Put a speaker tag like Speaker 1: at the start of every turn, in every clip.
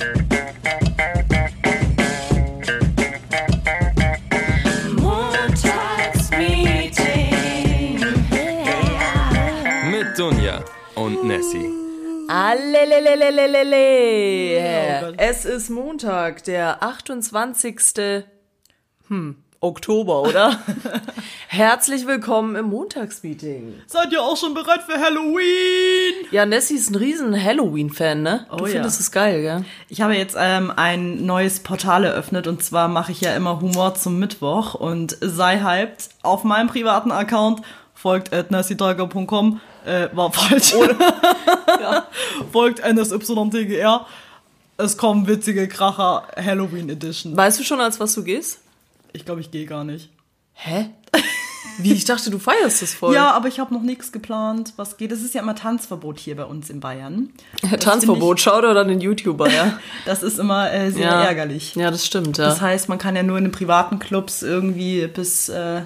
Speaker 1: Mit Dunja und Nessie.
Speaker 2: Allelelelelelele. Es ist Montag, der 28. Hm, Oktober, oder? Herzlich willkommen im Montagsmeeting.
Speaker 3: Seid ihr auch schon bereit für Halloween?
Speaker 2: Ja, Nessie ist ein riesen Halloween-Fan, ne? Du
Speaker 3: Oh ja.
Speaker 2: findest es geil, gell?
Speaker 3: Ich habe jetzt ähm, ein neues Portal eröffnet und zwar mache ich ja immer Humor zum Mittwoch und sei hyped auf meinem privaten Account folgt at nessydagger.com äh, war falsch. folgt NSYTGR. Es kommen witzige Kracher Halloween Edition.
Speaker 2: Weißt du schon, als was du gehst?
Speaker 3: Ich glaube, ich gehe gar nicht.
Speaker 2: Hä? Wie? Ich dachte, du feierst das voll.
Speaker 3: Ja, aber ich habe noch nichts geplant, was geht. Es ist ja immer Tanzverbot hier bei uns in Bayern.
Speaker 2: Tanzverbot, schau dir dann den YouTuber, ja.
Speaker 3: Das ist immer äh, sehr
Speaker 2: ja.
Speaker 3: ärgerlich.
Speaker 2: Ja, das stimmt, ja.
Speaker 3: Das heißt, man kann ja nur in den privaten Clubs irgendwie bis äh,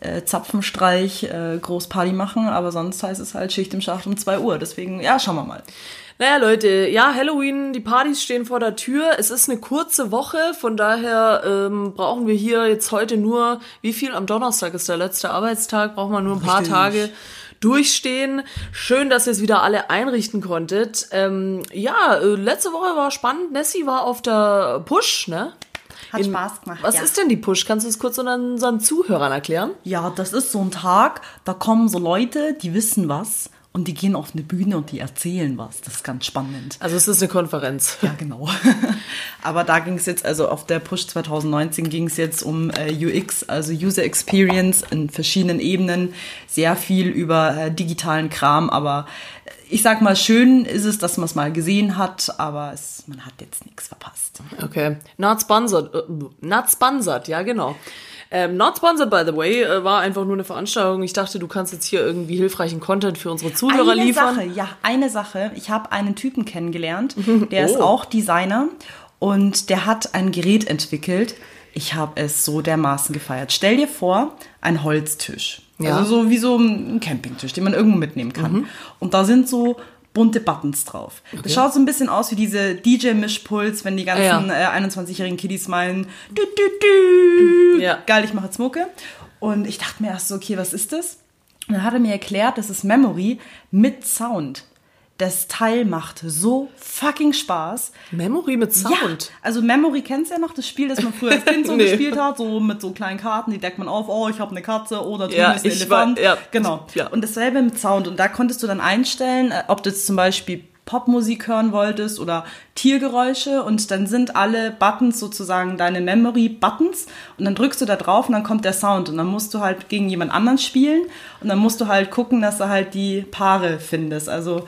Speaker 3: äh, Zapfenstreich äh, Großparty machen, aber sonst heißt es halt Schicht im Schacht um 2 Uhr. Deswegen, ja, schauen wir mal.
Speaker 2: Naja, Leute, ja, Halloween, die Partys stehen vor der Tür. Es ist eine kurze Woche, von daher ähm, brauchen wir hier jetzt heute nur, wie viel? Am Donnerstag ist der letzte Arbeitstag, brauchen wir nur ein paar
Speaker 3: Richtig.
Speaker 2: Tage durchstehen. Schön, dass ihr es wieder alle einrichten konntet. Ähm, ja, äh, letzte Woche war spannend. Nessie war auf der Push, ne?
Speaker 3: Hat
Speaker 2: In-
Speaker 3: Spaß gemacht.
Speaker 2: Was
Speaker 3: ja.
Speaker 2: ist denn die Push? Kannst du es kurz unseren, unseren Zuhörern erklären?
Speaker 3: Ja, das ist so ein Tag, da kommen so Leute, die wissen was und die gehen auf eine Bühne und die erzählen was. Das ist ganz spannend.
Speaker 2: Also es ist eine Konferenz.
Speaker 3: Ja, genau. Aber da ging es jetzt, also auf der Push 2019 ging es jetzt um äh, UX, also User Experience in verschiedenen Ebenen, sehr viel über äh, digitalen Kram, aber äh, ich sag mal, schön ist es, dass man es mal gesehen hat, aber es, man hat jetzt nichts verpasst.
Speaker 2: Okay. Not sponsored. Äh, not sponsored, ja, genau. Ähm, not sponsored, by the way, äh, war einfach nur eine Veranstaltung. Ich dachte, du kannst jetzt hier irgendwie hilfreichen Content für unsere Zuhörer
Speaker 3: eine
Speaker 2: liefern.
Speaker 3: Sache, ja, eine Sache. Ich habe einen Typen kennengelernt, der ist
Speaker 2: Oh.
Speaker 3: auch Designer und der hat ein Gerät entwickelt. Ich habe es so dermaßen gefeiert. Stell dir vor, ein Holztisch.
Speaker 2: Ja.
Speaker 3: Also so wie so ein Campingtisch, den man irgendwo mitnehmen kann.
Speaker 2: Mhm.
Speaker 3: Und da sind so bunte Buttons drauf. Das schaut so ein bisschen aus wie diese DJ-Mischpuls, wenn die ganzen
Speaker 2: Ja.
Speaker 3: äh, 21-jährigen Kiddies meinen, du, du, du.
Speaker 2: Ja.
Speaker 3: geil, ich mache jetzt Mucke. Und ich dachte mir erst so, okay, was ist das? Und dann hat er mir erklärt, das ist Memory mit Sound. Das Teil macht so fucking Spaß.
Speaker 2: Memory mit Sound.
Speaker 3: Ja, also Memory kennst ja noch, das Spiel, das man früher als Kind so
Speaker 2: Nee.
Speaker 3: gespielt hat, so mit so kleinen Karten, die deckt man auf, oh, ich habe eine Katze oder drüben
Speaker 2: Ja,
Speaker 3: ist ein Elefant.
Speaker 2: war- ja.
Speaker 3: Genau.
Speaker 2: Ja.
Speaker 3: Und dasselbe mit Sound. Und da konntest du dann einstellen, äh, ob du jetzt zum Beispiel Popmusik hören wolltest oder Tiergeräusche und dann sind alle Buttons sozusagen deine Memory-Buttons und dann drückst du da drauf und dann kommt der Sound und dann musst du halt gegen jemand anderen spielen und dann musst du halt gucken, dass du halt die Paare findest. Also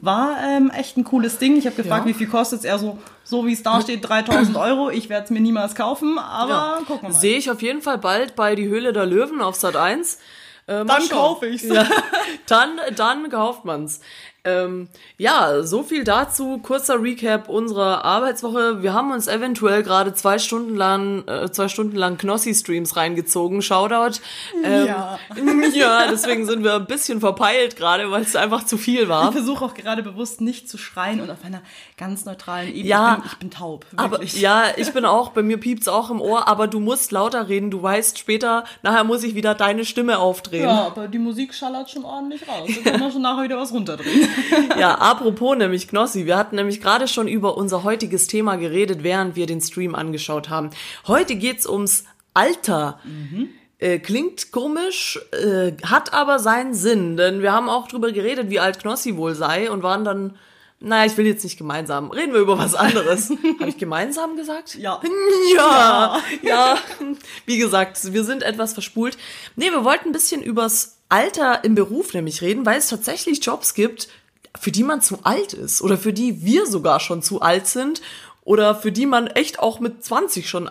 Speaker 3: war ähm, echt ein cooles Ding. Ich habe gefragt,
Speaker 2: Ja.
Speaker 3: wie viel kostet es? Er so, so wie es da steht, 3000 Euro. Ich werde es mir niemals kaufen, aber
Speaker 2: Ja.
Speaker 3: gucken wir mal.
Speaker 2: Sehe ich auf jeden Fall bald bei Die Höhle der Löwen auf Sat 1. Äh,
Speaker 3: Dann kaufe ich's.
Speaker 2: Ja, dann, dann kauft man's. Ähm, ja, so viel dazu. Kurzer Recap unserer Arbeitswoche. Wir haben uns eventuell gerade zwei Stunden lang, äh, zwei Stunden lang Knossi-Streams reingezogen. Shoutout. Ähm,
Speaker 3: Ja.
Speaker 2: ja, deswegen sind wir ein bisschen verpeilt gerade, weil es einfach zu viel
Speaker 3: Ich
Speaker 2: war.
Speaker 3: versuche auch gerade bewusst nicht zu schreien und auf einer ganz neutralen Ebene.
Speaker 2: Ja,
Speaker 3: ich, bin, ich bin taub.
Speaker 2: Aber
Speaker 3: Wirklich.
Speaker 2: ja, ich bin auch, bei mir piept's auch im Ohr, aber du musst lauter reden. Du weißt später, nachher muss ich wieder deine Stimme aufdrehen.
Speaker 3: Ja, aber die Musik schallert schon ordentlich raus. Da kann man schon nachher wieder was runterdrehen.
Speaker 2: Ja, apropos nämlich Knossi, wir hatten nämlich gerade schon über unser heutiges Thema geredet, während wir den Stream angeschaut haben. Heute geht's ums Alter. Äh, klingt komisch, äh, hat aber seinen Sinn, denn wir haben auch drüber geredet, wie alt Knossi wohl sei und waren dann, naja, ich will jetzt nicht gemeinsam, reden wir über was anderes. Habe ich gemeinsam gesagt?
Speaker 3: Ja.
Speaker 2: Ja, ja. Wie gesagt, wir sind etwas verspult. Nee, wir wollten ein bisschen übers Alter im Beruf nämlich reden, weil es tatsächlich Jobs gibt, für die man zu alt ist oder für die wir sogar schon zu alt sind oder für die man echt auch mit 20 schon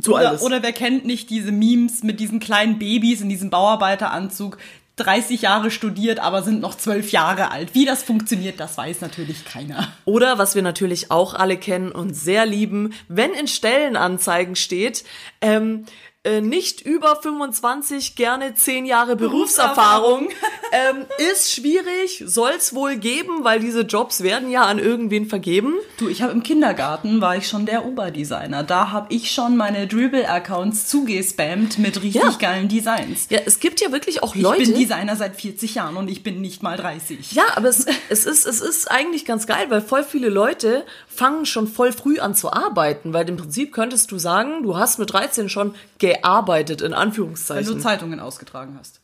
Speaker 2: zu alt
Speaker 3: Oder,
Speaker 2: ist.
Speaker 3: oder wer kennt nicht diese Memes mit diesen kleinen Babys in diesem Bauarbeiteranzug, 30 Jahre studiert, aber sind noch 12 Jahre alt. Wie das funktioniert, das weiß natürlich keiner.
Speaker 2: Oder was wir natürlich auch alle kennen und sehr lieben, wenn in Stellenanzeigen steht, Ähm, äh, nicht über 25, gerne 10 Jahre Berufserfahrung. ähm, ist schwierig, soll's wohl geben, weil diese Jobs werden ja an irgendwen vergeben.
Speaker 3: Du, ich habe im Kindergarten war ich schon der Oberdesigner. Da habe ich schon meine Dribble-Accounts zugespammt mit richtig
Speaker 2: Ja.
Speaker 3: geilen Designs.
Speaker 2: Ja, es gibt ja wirklich auch
Speaker 3: Ich
Speaker 2: Leute.
Speaker 3: bin Designer seit 40 Jahren und ich bin nicht mal 30.
Speaker 2: Ja, aber es, es, ist, es ist eigentlich ganz geil, weil voll viele Leute fangen schon voll früh an zu arbeiten, weil im Prinzip könntest du sagen, du hast mit 13 schon gearbeitet, in
Speaker 3: Weil du
Speaker 2: Anführungszeichen.
Speaker 3: Zeitungen ausgetragen hast.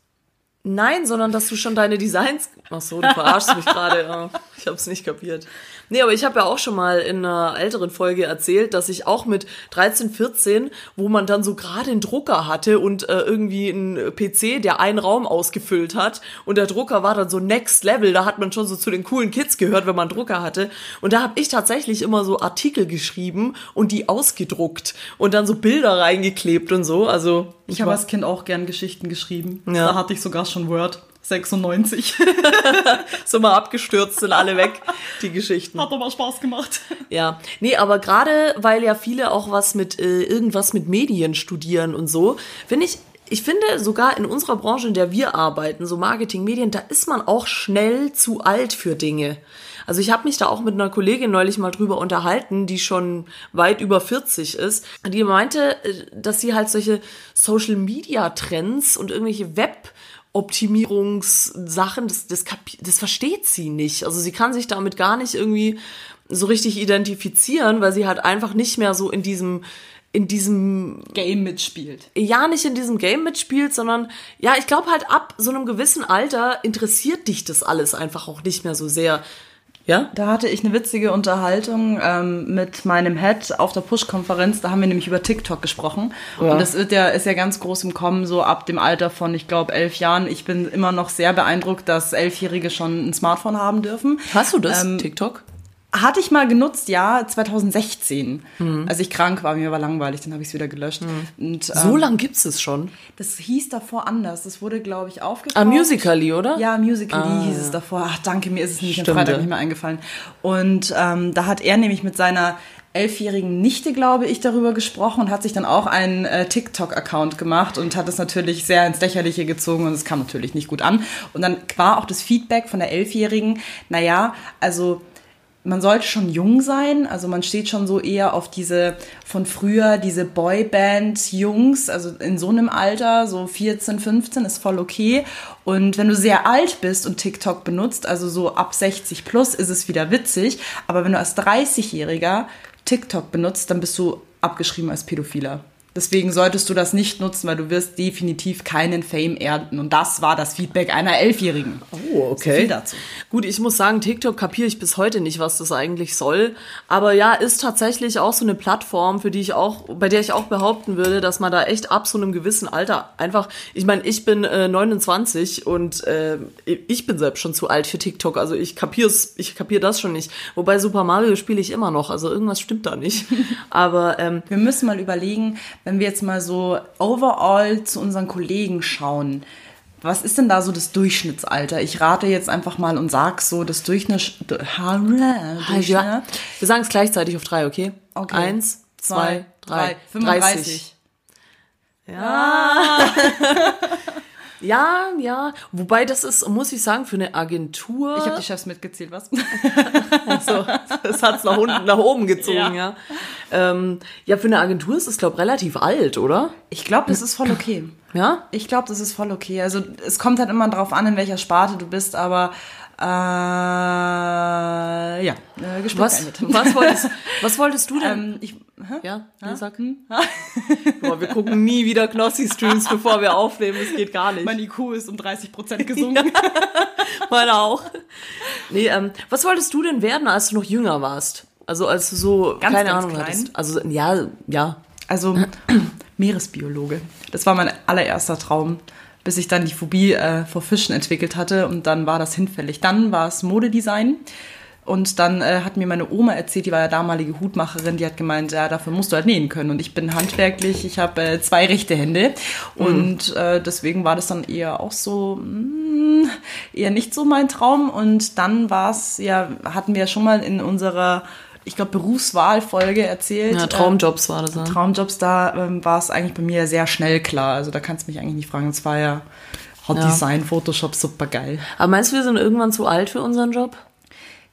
Speaker 2: Nein, sondern dass du schon deine Designs. Ach so, du verarschst mich gerade. Ja. Ich habe es nicht kapiert. Nee, aber ich habe ja auch schon mal in einer älteren Folge erzählt, dass ich auch mit 13, 14, wo man dann so gerade einen Drucker hatte und äh, irgendwie einen PC, der einen Raum ausgefüllt hat und der Drucker war dann so Next Level, da hat man schon so zu den coolen Kids gehört, wenn man einen Drucker hatte und da habe ich tatsächlich immer so Artikel geschrieben und die ausgedruckt und dann so Bilder reingeklebt und so, also
Speaker 3: Ich habe als Kind auch gern Geschichten geschrieben.
Speaker 2: Ja.
Speaker 3: Da hatte ich sogar schon Word 96.
Speaker 2: so mal abgestürzt, sind alle weg, die Geschichten.
Speaker 3: Hat aber Spaß gemacht.
Speaker 2: Ja, nee, aber gerade weil ja viele auch was mit äh, irgendwas mit Medien studieren und so, finde ich, ich finde sogar in unserer Branche, in der wir arbeiten, so Marketing, Medien, da ist man auch schnell zu alt für Dinge. Also ich habe mich da auch mit einer Kollegin neulich mal drüber unterhalten, die schon weit über 40 ist. Die meinte, äh, dass sie halt solche Social Media Trends und irgendwelche Web Optimierungssachen, das, das, das versteht sie nicht. Also sie kann sich damit gar nicht irgendwie so richtig identifizieren, weil sie halt einfach nicht mehr so in diesem, in diesem,
Speaker 3: Game mitspielt.
Speaker 2: ja, nicht in diesem Game mitspielt, sondern ja, ich glaube halt ab so einem gewissen Alter interessiert dich das alles einfach auch nicht mehr so sehr. Ja?
Speaker 3: Da hatte ich eine witzige Unterhaltung ähm, mit meinem Head auf der Push-Konferenz. Da haben wir nämlich über TikTok gesprochen.
Speaker 2: Ja.
Speaker 3: Und das wird ja, ist ja ganz groß im Kommen, so ab dem Alter von, ich glaube, elf Jahren. Ich bin immer noch sehr beeindruckt, dass Elfjährige schon ein Smartphone haben dürfen.
Speaker 2: Hast du das,
Speaker 3: Ähm,
Speaker 2: TikTok?
Speaker 3: Hatte ich mal genutzt, ja, 2016.
Speaker 2: Mhm.
Speaker 3: Als ich krank war, mir war langweilig, dann habe ich es wieder gelöscht. Und, ähm,
Speaker 2: So lang gibt's es schon.
Speaker 3: Das hieß davor anders. Das wurde, glaube ich, aufgekauft.
Speaker 2: Ah, Musically, oder?
Speaker 3: Ja, Musically
Speaker 2: Ah,
Speaker 3: hieß es davor. Ach, danke, mir ist es nicht am Freitag nicht mehr eingefallen. Und ähm, da hat er nämlich mit seiner elfjährigen Nichte, glaube ich, darüber gesprochen und hat sich dann auch einen äh, TikTok-Account gemacht und hat es natürlich sehr ins Lächerliche gezogen und es kam natürlich nicht gut an. Und dann war auch das Feedback von der Elfjährigen, naja, also man sollte schon jung sein, also man steht schon so eher auf diese von früher, diese Boyband-Jungs, also in so einem Alter, so 14, 15 ist voll okay. Und wenn du sehr alt bist und TikTok benutzt, also so ab 60 plus, ist es wieder witzig. Aber wenn du als 30-Jähriger TikTok benutzt, dann bist du abgeschrieben als Pädophiler. Deswegen solltest du das nicht nutzen, weil du wirst definitiv keinen Fame ernten. Und das war das Feedback einer Elfjährigen.
Speaker 2: Oh,
Speaker 3: So viel dazu.
Speaker 2: Gut, ich muss sagen, TikTok kapiere ich bis heute nicht, was das eigentlich soll. Aber ja, ist tatsächlich auch so eine Plattform, für die ich auch, bei der ich auch behaupten würde, dass man da echt ab so einem gewissen Alter einfach, ich meine, ich bin äh, 29 und äh, ich bin selbst schon zu alt für TikTok. Also ich kapier's, ich kapier das schon nicht. Wobei Super Mario spiele ich immer noch, also irgendwas stimmt da nicht. Aber ähm,
Speaker 3: Wir müssen mal überlegen, wenn wir jetzt mal so overall zu unseren Kollegen schauen, was ist denn da so das Durchschnittsalter? Ich rate jetzt einfach mal und sag so, das Durchschnitt. Durchschnitt
Speaker 2: wir sagen es gleichzeitig auf drei, okay?
Speaker 3: Okay.
Speaker 2: Eins, zwei, drei,
Speaker 3: 35.
Speaker 2: Ja, ja. Wobei das ist, muss ich sagen, für eine Agentur.
Speaker 3: Ich habe die Chefs mitgezählt, was?
Speaker 2: so, das hat's nach unten, nach oben gezogen, ja.
Speaker 3: Ja.
Speaker 2: Ja, ähm, ja für eine Agentur ist es, glaube relativ alt, oder?
Speaker 3: Ich glaube, das ist voll okay.
Speaker 2: Ja?
Speaker 3: Ich glaube, das ist voll okay. Also es kommt halt immer drauf an, in welcher Sparte du bist, aber äh, ja, äh, Gespräch
Speaker 2: Was, was, wolltest, was wolltest du denn?
Speaker 3: ähm, ich, hä?
Speaker 2: ja, nee, sag. Boah, wir gucken nie wieder Knossi-Streams, bevor wir aufnehmen. Das geht gar nicht.
Speaker 3: Mein IQ ist um 30 Prozent gesunken.
Speaker 2: Meiner auch. Nee, ähm, was wolltest du denn werden, als du noch jünger warst? Also als du so
Speaker 3: Ganz,
Speaker 2: keine
Speaker 3: ganz
Speaker 2: Ahnung
Speaker 3: klein?
Speaker 2: hattest. Also ja, ja.
Speaker 3: Also Meeresbiologe. Das war mein allererster Traum, bis ich dann die Phobie äh, vor Fischen entwickelt hatte und dann war das hinfällig. Dann war es Modedesign und dann äh, hat mir meine Oma erzählt, die war ja damalige Hutmacherin, die hat gemeint, ja, dafür musst du halt nähen können und ich bin handwerklich, ich habe äh, zwei rechte Hände und äh, deswegen war das dann eher auch so mh, eher nicht so mein Traum und dann war es ja hatten wir ja schon mal in unserer ich glaube, Berufswahlfolge erzählt.
Speaker 2: Ja, Traumjobs war das. Ja.
Speaker 3: Traumjobs, da ähm, war es eigentlich bei mir sehr schnell klar. Also da kannst du mich eigentlich nicht fragen. Es war ja Hot
Speaker 2: Ja.
Speaker 3: Design, Photoshop, super geil.
Speaker 2: Aber meinst du, wir sind irgendwann zu alt für unseren Job?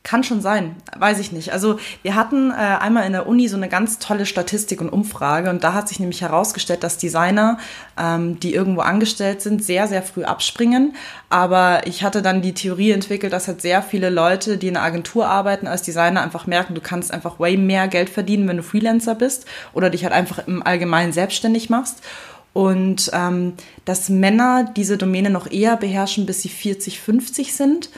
Speaker 3: Kann schon sein, weiß ich nicht. Also wir hatten äh, einmal in der Uni so eine ganz tolle Statistik und Umfrage und da hat sich nämlich herausgestellt, dass Designer, ähm, die irgendwo angestellt sind, sehr, sehr früh abspringen. Aber ich hatte dann die Theorie entwickelt, dass halt sehr viele Leute, die in einer Agentur arbeiten als Designer, einfach merken, du kannst einfach way mehr Geld verdienen, wenn du Freelancer bist oder dich halt einfach im Allgemeinen selbstständig machst. Und ähm, dass Männer diese Domäne noch eher beherrschen, bis sie 40, 50 sind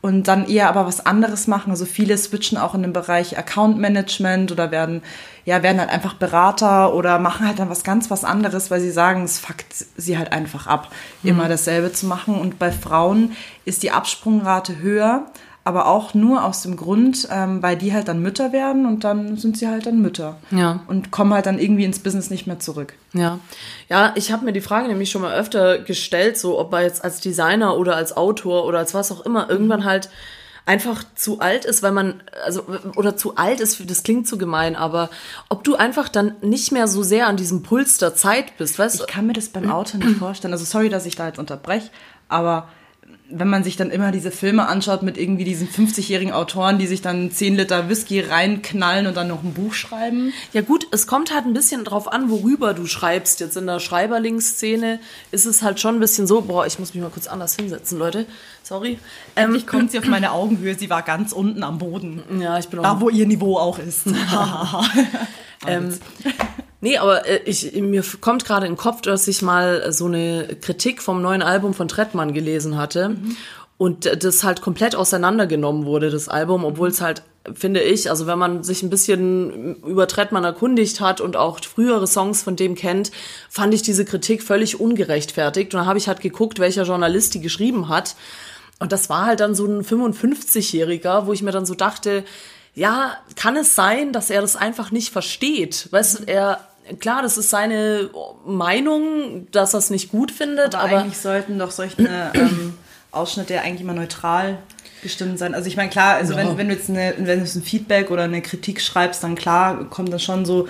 Speaker 3: und dann eher aber was anderes machen. Also viele switchen auch in den Bereich Account Management oder werden, ja, werden halt einfach Berater oder machen halt dann was ganz was anderes, weil sie sagen, es fuckt sie halt einfach ab, immer dasselbe zu machen. Und bei Frauen ist die Absprungrate höher, aber auch nur aus dem Grund, ähm, weil die halt dann Mütter werden und dann sind sie halt dann Mütter.
Speaker 2: Ja.
Speaker 3: Und kommen halt dann irgendwie ins Business nicht mehr zurück.
Speaker 2: Ja, ja, ich habe mir die Frage nämlich schon mal öfter gestellt, so ob er jetzt als Designer oder als Autor oder als was auch immer irgendwann halt einfach zu alt ist, weil man, also, oder zu alt ist, das klingt zu gemein, aber ob du einfach dann nicht mehr so sehr an diesem Puls der Zeit bist, weißt du?
Speaker 3: Ich kann mir das beim Auto nicht vorstellen. Also sorry, dass ich da jetzt unterbreche, aber wenn man sich dann immer diese Filme anschaut mit irgendwie diesen 50-jährigen Autoren, die sich dann 10 Liter Whisky reinknallen und dann noch ein Buch schreiben.
Speaker 2: Ja gut, es kommt halt ein bisschen drauf an, worüber du schreibst. Jetzt in der Schreiberlingsszene ist es halt schon ein bisschen so, boah, ich muss mich mal kurz anders hinsetzen, Leute. Sorry. Ähm,
Speaker 3: Endlich kommt sie auf meine Augenhöhe, sie war ganz unten am Boden.
Speaker 2: ja, ich bin auch
Speaker 3: Da, wo ihr Niveau auch ist.
Speaker 2: Ähm, nee, aber äh, ich, mir kommt gerade in den Kopf, dass ich mal äh, so eine Kritik vom neuen Album von Trettmann gelesen hatte. Und äh, das halt komplett auseinandergenommen wurde, das Album, obwohl es halt, finde ich, also wenn man sich ein bisschen über Trettmann erkundigt hat und auch frühere Songs von dem kennt, fand ich diese Kritik völlig ungerechtfertigt. Und dann habe ich halt geguckt, welcher Journalist die geschrieben hat. Und das war halt dann so ein 55-Jähriger, wo ich mir dann so dachte, ja, kann es sein, dass er das einfach nicht versteht? Weißt du, er, klar, das ist seine Meinung, dass er es nicht gut findet,
Speaker 3: Aber,
Speaker 2: aber,
Speaker 3: eigentlich sollten doch solche ähm, Ausschnitte ja eigentlich immer neutral gestimmt sein. Also ich meine, klar, also wenn, wenn du jetzt eine, wenn du jetzt ein Feedback oder eine Kritik schreibst, dann klar kommt da schon so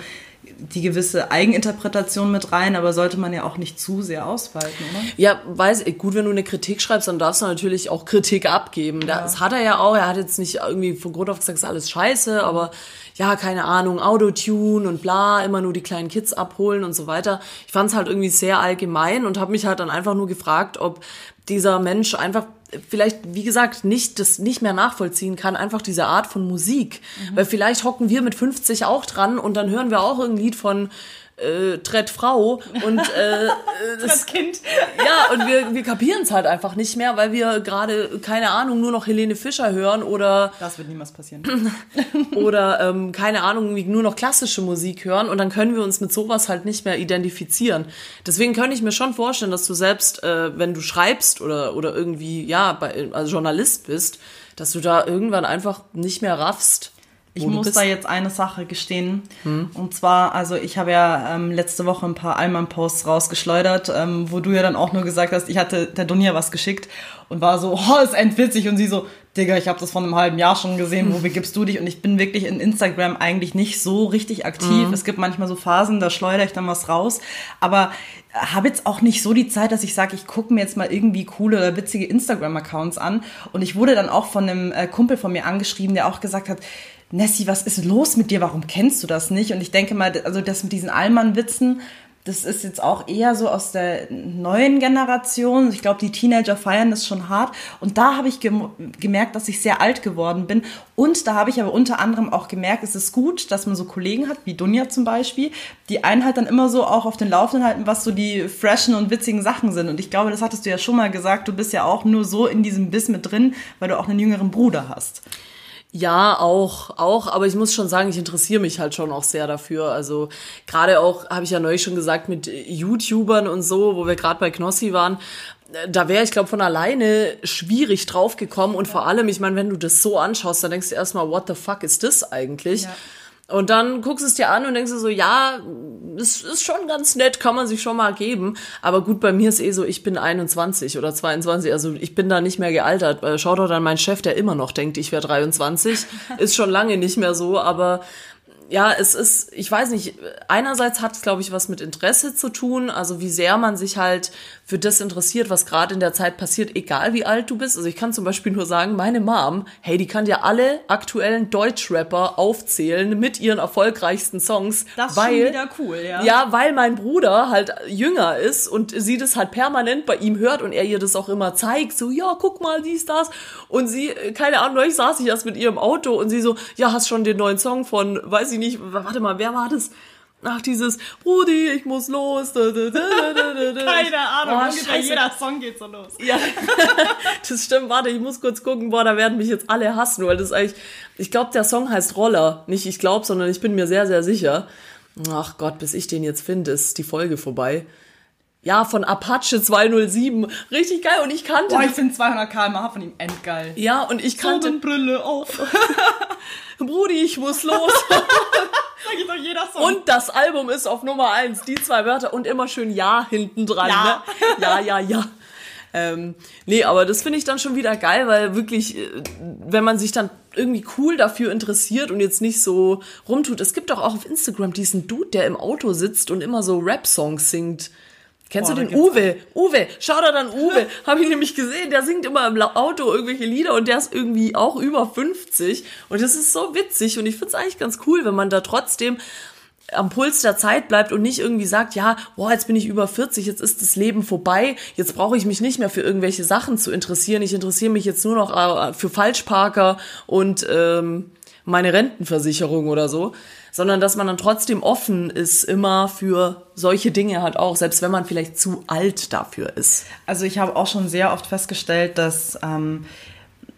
Speaker 3: die gewisse Eigeninterpretation mit rein, aber sollte man ja auch nicht zu sehr ausweiten, oder?
Speaker 2: ja, weiß ich, gut, wenn du eine Kritik schreibst, dann darfst du natürlich auch Kritik abgeben. Das hat er ja auch, er hat jetzt nicht irgendwie von Grund auf gesagt, es ist alles scheiße, aber ja, keine Ahnung, Autotune und bla, immer nur die kleinen Kids abholen und so weiter. Ich fand es halt irgendwie sehr allgemein und habe mich halt dann einfach nur gefragt, ob dieser Mensch einfach vielleicht, wie gesagt, nicht das nicht mehr nachvollziehen kann, einfach diese Art von Musik. Weil vielleicht hocken wir mit 50 auch dran und dann hören wir auch ein Lied von äh, Trett Frau und äh, äh, das,
Speaker 3: Kind.
Speaker 2: ja, und wir, wir kapieren es halt einfach nicht mehr, weil wir gerade, keine Ahnung, nur noch Helene Fischer hören oder,
Speaker 3: Das wird niemals passieren.
Speaker 2: oder ähm, keine Ahnung, nur noch klassische Musik hören und dann können wir uns mit sowas halt nicht mehr identifizieren. Deswegen könnte ich mir schon vorstellen, dass du selbst, äh, wenn du schreibst oder, oder irgendwie, ja, bei, als Journalist bist, dass du da irgendwann einfach nicht mehr raffst.
Speaker 3: Ich muss
Speaker 2: bist.
Speaker 3: da jetzt eine Sache gestehen. Und zwar, also ich habe ja ähm, letzte Woche ein paar Allmann-Posts rausgeschleudert, ähm, wo du ja dann auch nur gesagt hast, ich hatte der Dunja was geschickt und war so, oh, ist endwitzig. Und sie so, Digga, ich habe das vor einem halben Jahr schon gesehen, wo begibst du dich? Und ich bin wirklich in Instagram eigentlich nicht so richtig aktiv. Es gibt manchmal so Phasen, da schleudere ich dann was raus. Aber habe jetzt auch nicht so die Zeit, dass ich sage, ich gucke mir jetzt mal irgendwie coole oder witzige Instagram-Accounts an. Und ich wurde dann auch von einem äh, Kumpel von mir angeschrieben, der auch gesagt hat, Nessie, was ist los mit dir? Warum kennst du das nicht? Und ich denke mal, also das mit diesen Allmann-Witzen, das ist jetzt auch eher so aus der neuen Generation. Ich glaube, die Teenager feiern das schon hart. Und da habe ich gem gemerkt, dass ich sehr alt geworden bin. Und da habe ich aber unter anderem auch gemerkt, es ist gut, dass man so Kollegen hat, wie Dunja zum Beispiel, die einen halt dann immer so auch auf den Laufenden halten, was so die freshen und witzigen Sachen sind. Und ich glaube, das hattest du ja schon mal gesagt, du bist ja auch nur so in diesem Biss mit drin, weil du auch einen jüngeren Bruder hast.
Speaker 2: Ja, auch, auch, aber ich muss schon sagen, ich interessiere mich halt schon auch sehr dafür. Also gerade auch, habe ich ja neulich schon gesagt, mit YouTubern und so, wo wir gerade bei Knossi waren, äh, da wäre ich glaube von alleine schwierig draufgekommen und vor allem, ich meine, wenn du das so anschaust, dann denkst du erstmal, what the fuck ist das eigentlich?
Speaker 3: Ja.
Speaker 2: Und dann guckst du es dir an und denkst du so, ja, es ist schon ganz nett, kann man sich schon mal geben. Aber gut, bei mir ist eh so, ich bin 21 oder 22, also ich bin da nicht mehr gealtert. Schaut doch dann mein Chef, der immer noch denkt, ich wäre 23. ist schon lange nicht mehr so, aber ja, es ist, ich weiß nicht, einerseits hat es, glaube ich, was mit Interesse zu tun, also wie sehr man sich halt für das interessiert, was gerade in der Zeit passiert, egal wie alt du bist. Also ich kann zum Beispiel nur sagen, meine Mom, hey, die kann ja alle aktuellen Deutschrapper aufzählen mit ihren erfolgreichsten Songs.
Speaker 3: Das ist
Speaker 2: weil,
Speaker 3: schon wieder cool, ja.
Speaker 2: Ja, weil mein Bruder halt jünger ist und sie das halt permanent bei ihm hört und er ihr das auch immer zeigt, so, ja, guck mal, dies, das. Und sie, keine Ahnung, ich saß ich erst mit ihr im Auto und sie so, ja, hast schon den neuen Song von, weiß ich nicht, warte mal, wer war das? Ach, dieses Rudi, ich muss los. Da, da, da.
Speaker 3: Keine Ahnung,
Speaker 2: Oh,
Speaker 3: ungefähr jeder Song geht so los.
Speaker 2: Ja, das stimmt. Warte, ich muss kurz gucken. Boah, da werden mich jetzt alle hassen, weil das ist eigentlich. Ich glaube, der Song heißt Roller. Nicht ich glaube, sondern ich bin mir sehr, sehr sicher. Ach Gott, bis ich den jetzt finde, ist die Folge vorbei. Ja, von Apache 207. Richtig geil. Und ich kannte.
Speaker 3: Boah, ich finde 200 km/h von ihm endgeil.
Speaker 2: ja, und ich kannte.
Speaker 3: Brille auf.
Speaker 2: Brudi, ich muss los.
Speaker 3: Da geht doch jeder Song.
Speaker 2: Und das Album ist auf Nummer eins. Die zwei Wörter und immer schön Ja hinten dran.
Speaker 3: Ja.
Speaker 2: Ne? Ja, ja, ja. Ähm, nee, aber das finde ich dann schon wieder geil, weil wirklich, äh, wenn man sich dann irgendwie cool dafür interessiert und jetzt nicht so rumtut. Es gibt doch auch auf Instagram diesen Dude, der im Auto sitzt und immer so Rap-Songs singt. Kennst
Speaker 3: Boah,
Speaker 2: du den Uwe? Uwe, schau da dann Uwe. Habe ich nämlich gesehen, der singt immer im Auto irgendwelche Lieder und der ist irgendwie auch über 50 und das ist so witzig und ich find's eigentlich ganz cool, wenn man da trotzdem am Puls der Zeit bleibt und nicht irgendwie sagt, ja, boah, jetzt bin ich über 40, jetzt ist das Leben vorbei, jetzt brauche ich mich nicht mehr für irgendwelche Sachen zu interessieren, ich interessiere mich jetzt nur noch äh, für Falschparker und ähm, meine Rentenversicherung oder so, sondern dass man dann trotzdem offen ist immer für solche Dinge halt auch, selbst wenn man vielleicht zu alt dafür ist.
Speaker 3: Also ich habe auch schon sehr oft festgestellt, dass, ähm,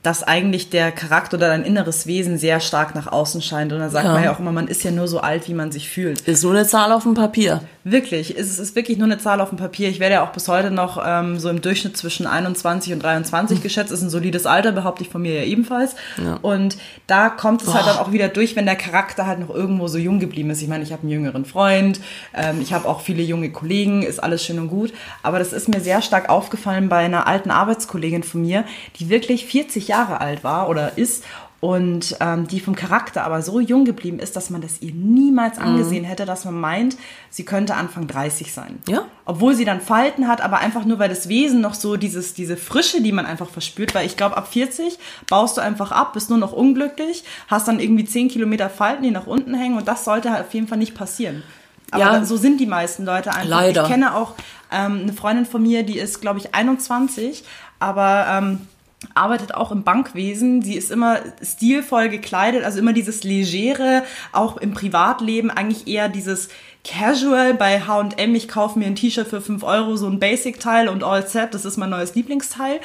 Speaker 3: dass eigentlich der Charakter oder dein inneres Wesen sehr stark nach außen scheint. Und da sagt
Speaker 2: Ja.
Speaker 3: man ja auch immer, man ist ja nur so alt, wie man sich fühlt.
Speaker 2: Ist nur eine Zahl auf dem Papier.
Speaker 3: Wirklich, es ist wirklich nur eine Zahl auf dem Papier. Ich werde ja auch bis heute noch ähm, so im Durchschnitt zwischen 21 und 23 geschätzt. Ist ein solides Alter, behaupte ich von mir ja ebenfalls. Und da kommt es halt dann auch wieder durch, wenn der Charakter halt noch irgendwo so jung geblieben ist. Ich meine, ich habe einen jüngeren Freund, ähm, ich habe auch viele junge Kollegen, ist alles schön und gut. Aber das ist mir sehr stark aufgefallen bei einer alten Arbeitskollegin von mir, die wirklich 40 Jahre alt war oder ist und ähm, die vom Charakter aber so jung geblieben ist, dass man das ihr niemals angesehen hätte, dass man meint, sie könnte Anfang 30 sein.
Speaker 2: Ja.
Speaker 3: Obwohl sie dann Falten hat, aber einfach nur, weil das Wesen noch so dieses, diese Frische, die man einfach verspürt, weil ich glaube, ab 40 baust du einfach ab, bist nur noch unglücklich, hast dann irgendwie 10 Kilometer Falten, die nach unten hängen und das sollte halt auf jeden Fall nicht passieren. Aber
Speaker 2: Ja.
Speaker 3: so sind die meisten Leute einfach.
Speaker 2: Leider.
Speaker 3: Ich kenne auch ähm, eine Freundin von mir, die ist, glaube ich, 21, aber ähm, arbeitet auch im Bankwesen. Sie ist immer stilvoll gekleidet, also immer dieses Legere, auch im Privatleben eigentlich eher dieses Casual bei H&M. Ich kaufe mir ein T-Shirt für 5 Euro, so ein Basic-Teil und All Set, das ist mein neues Lieblingsteil.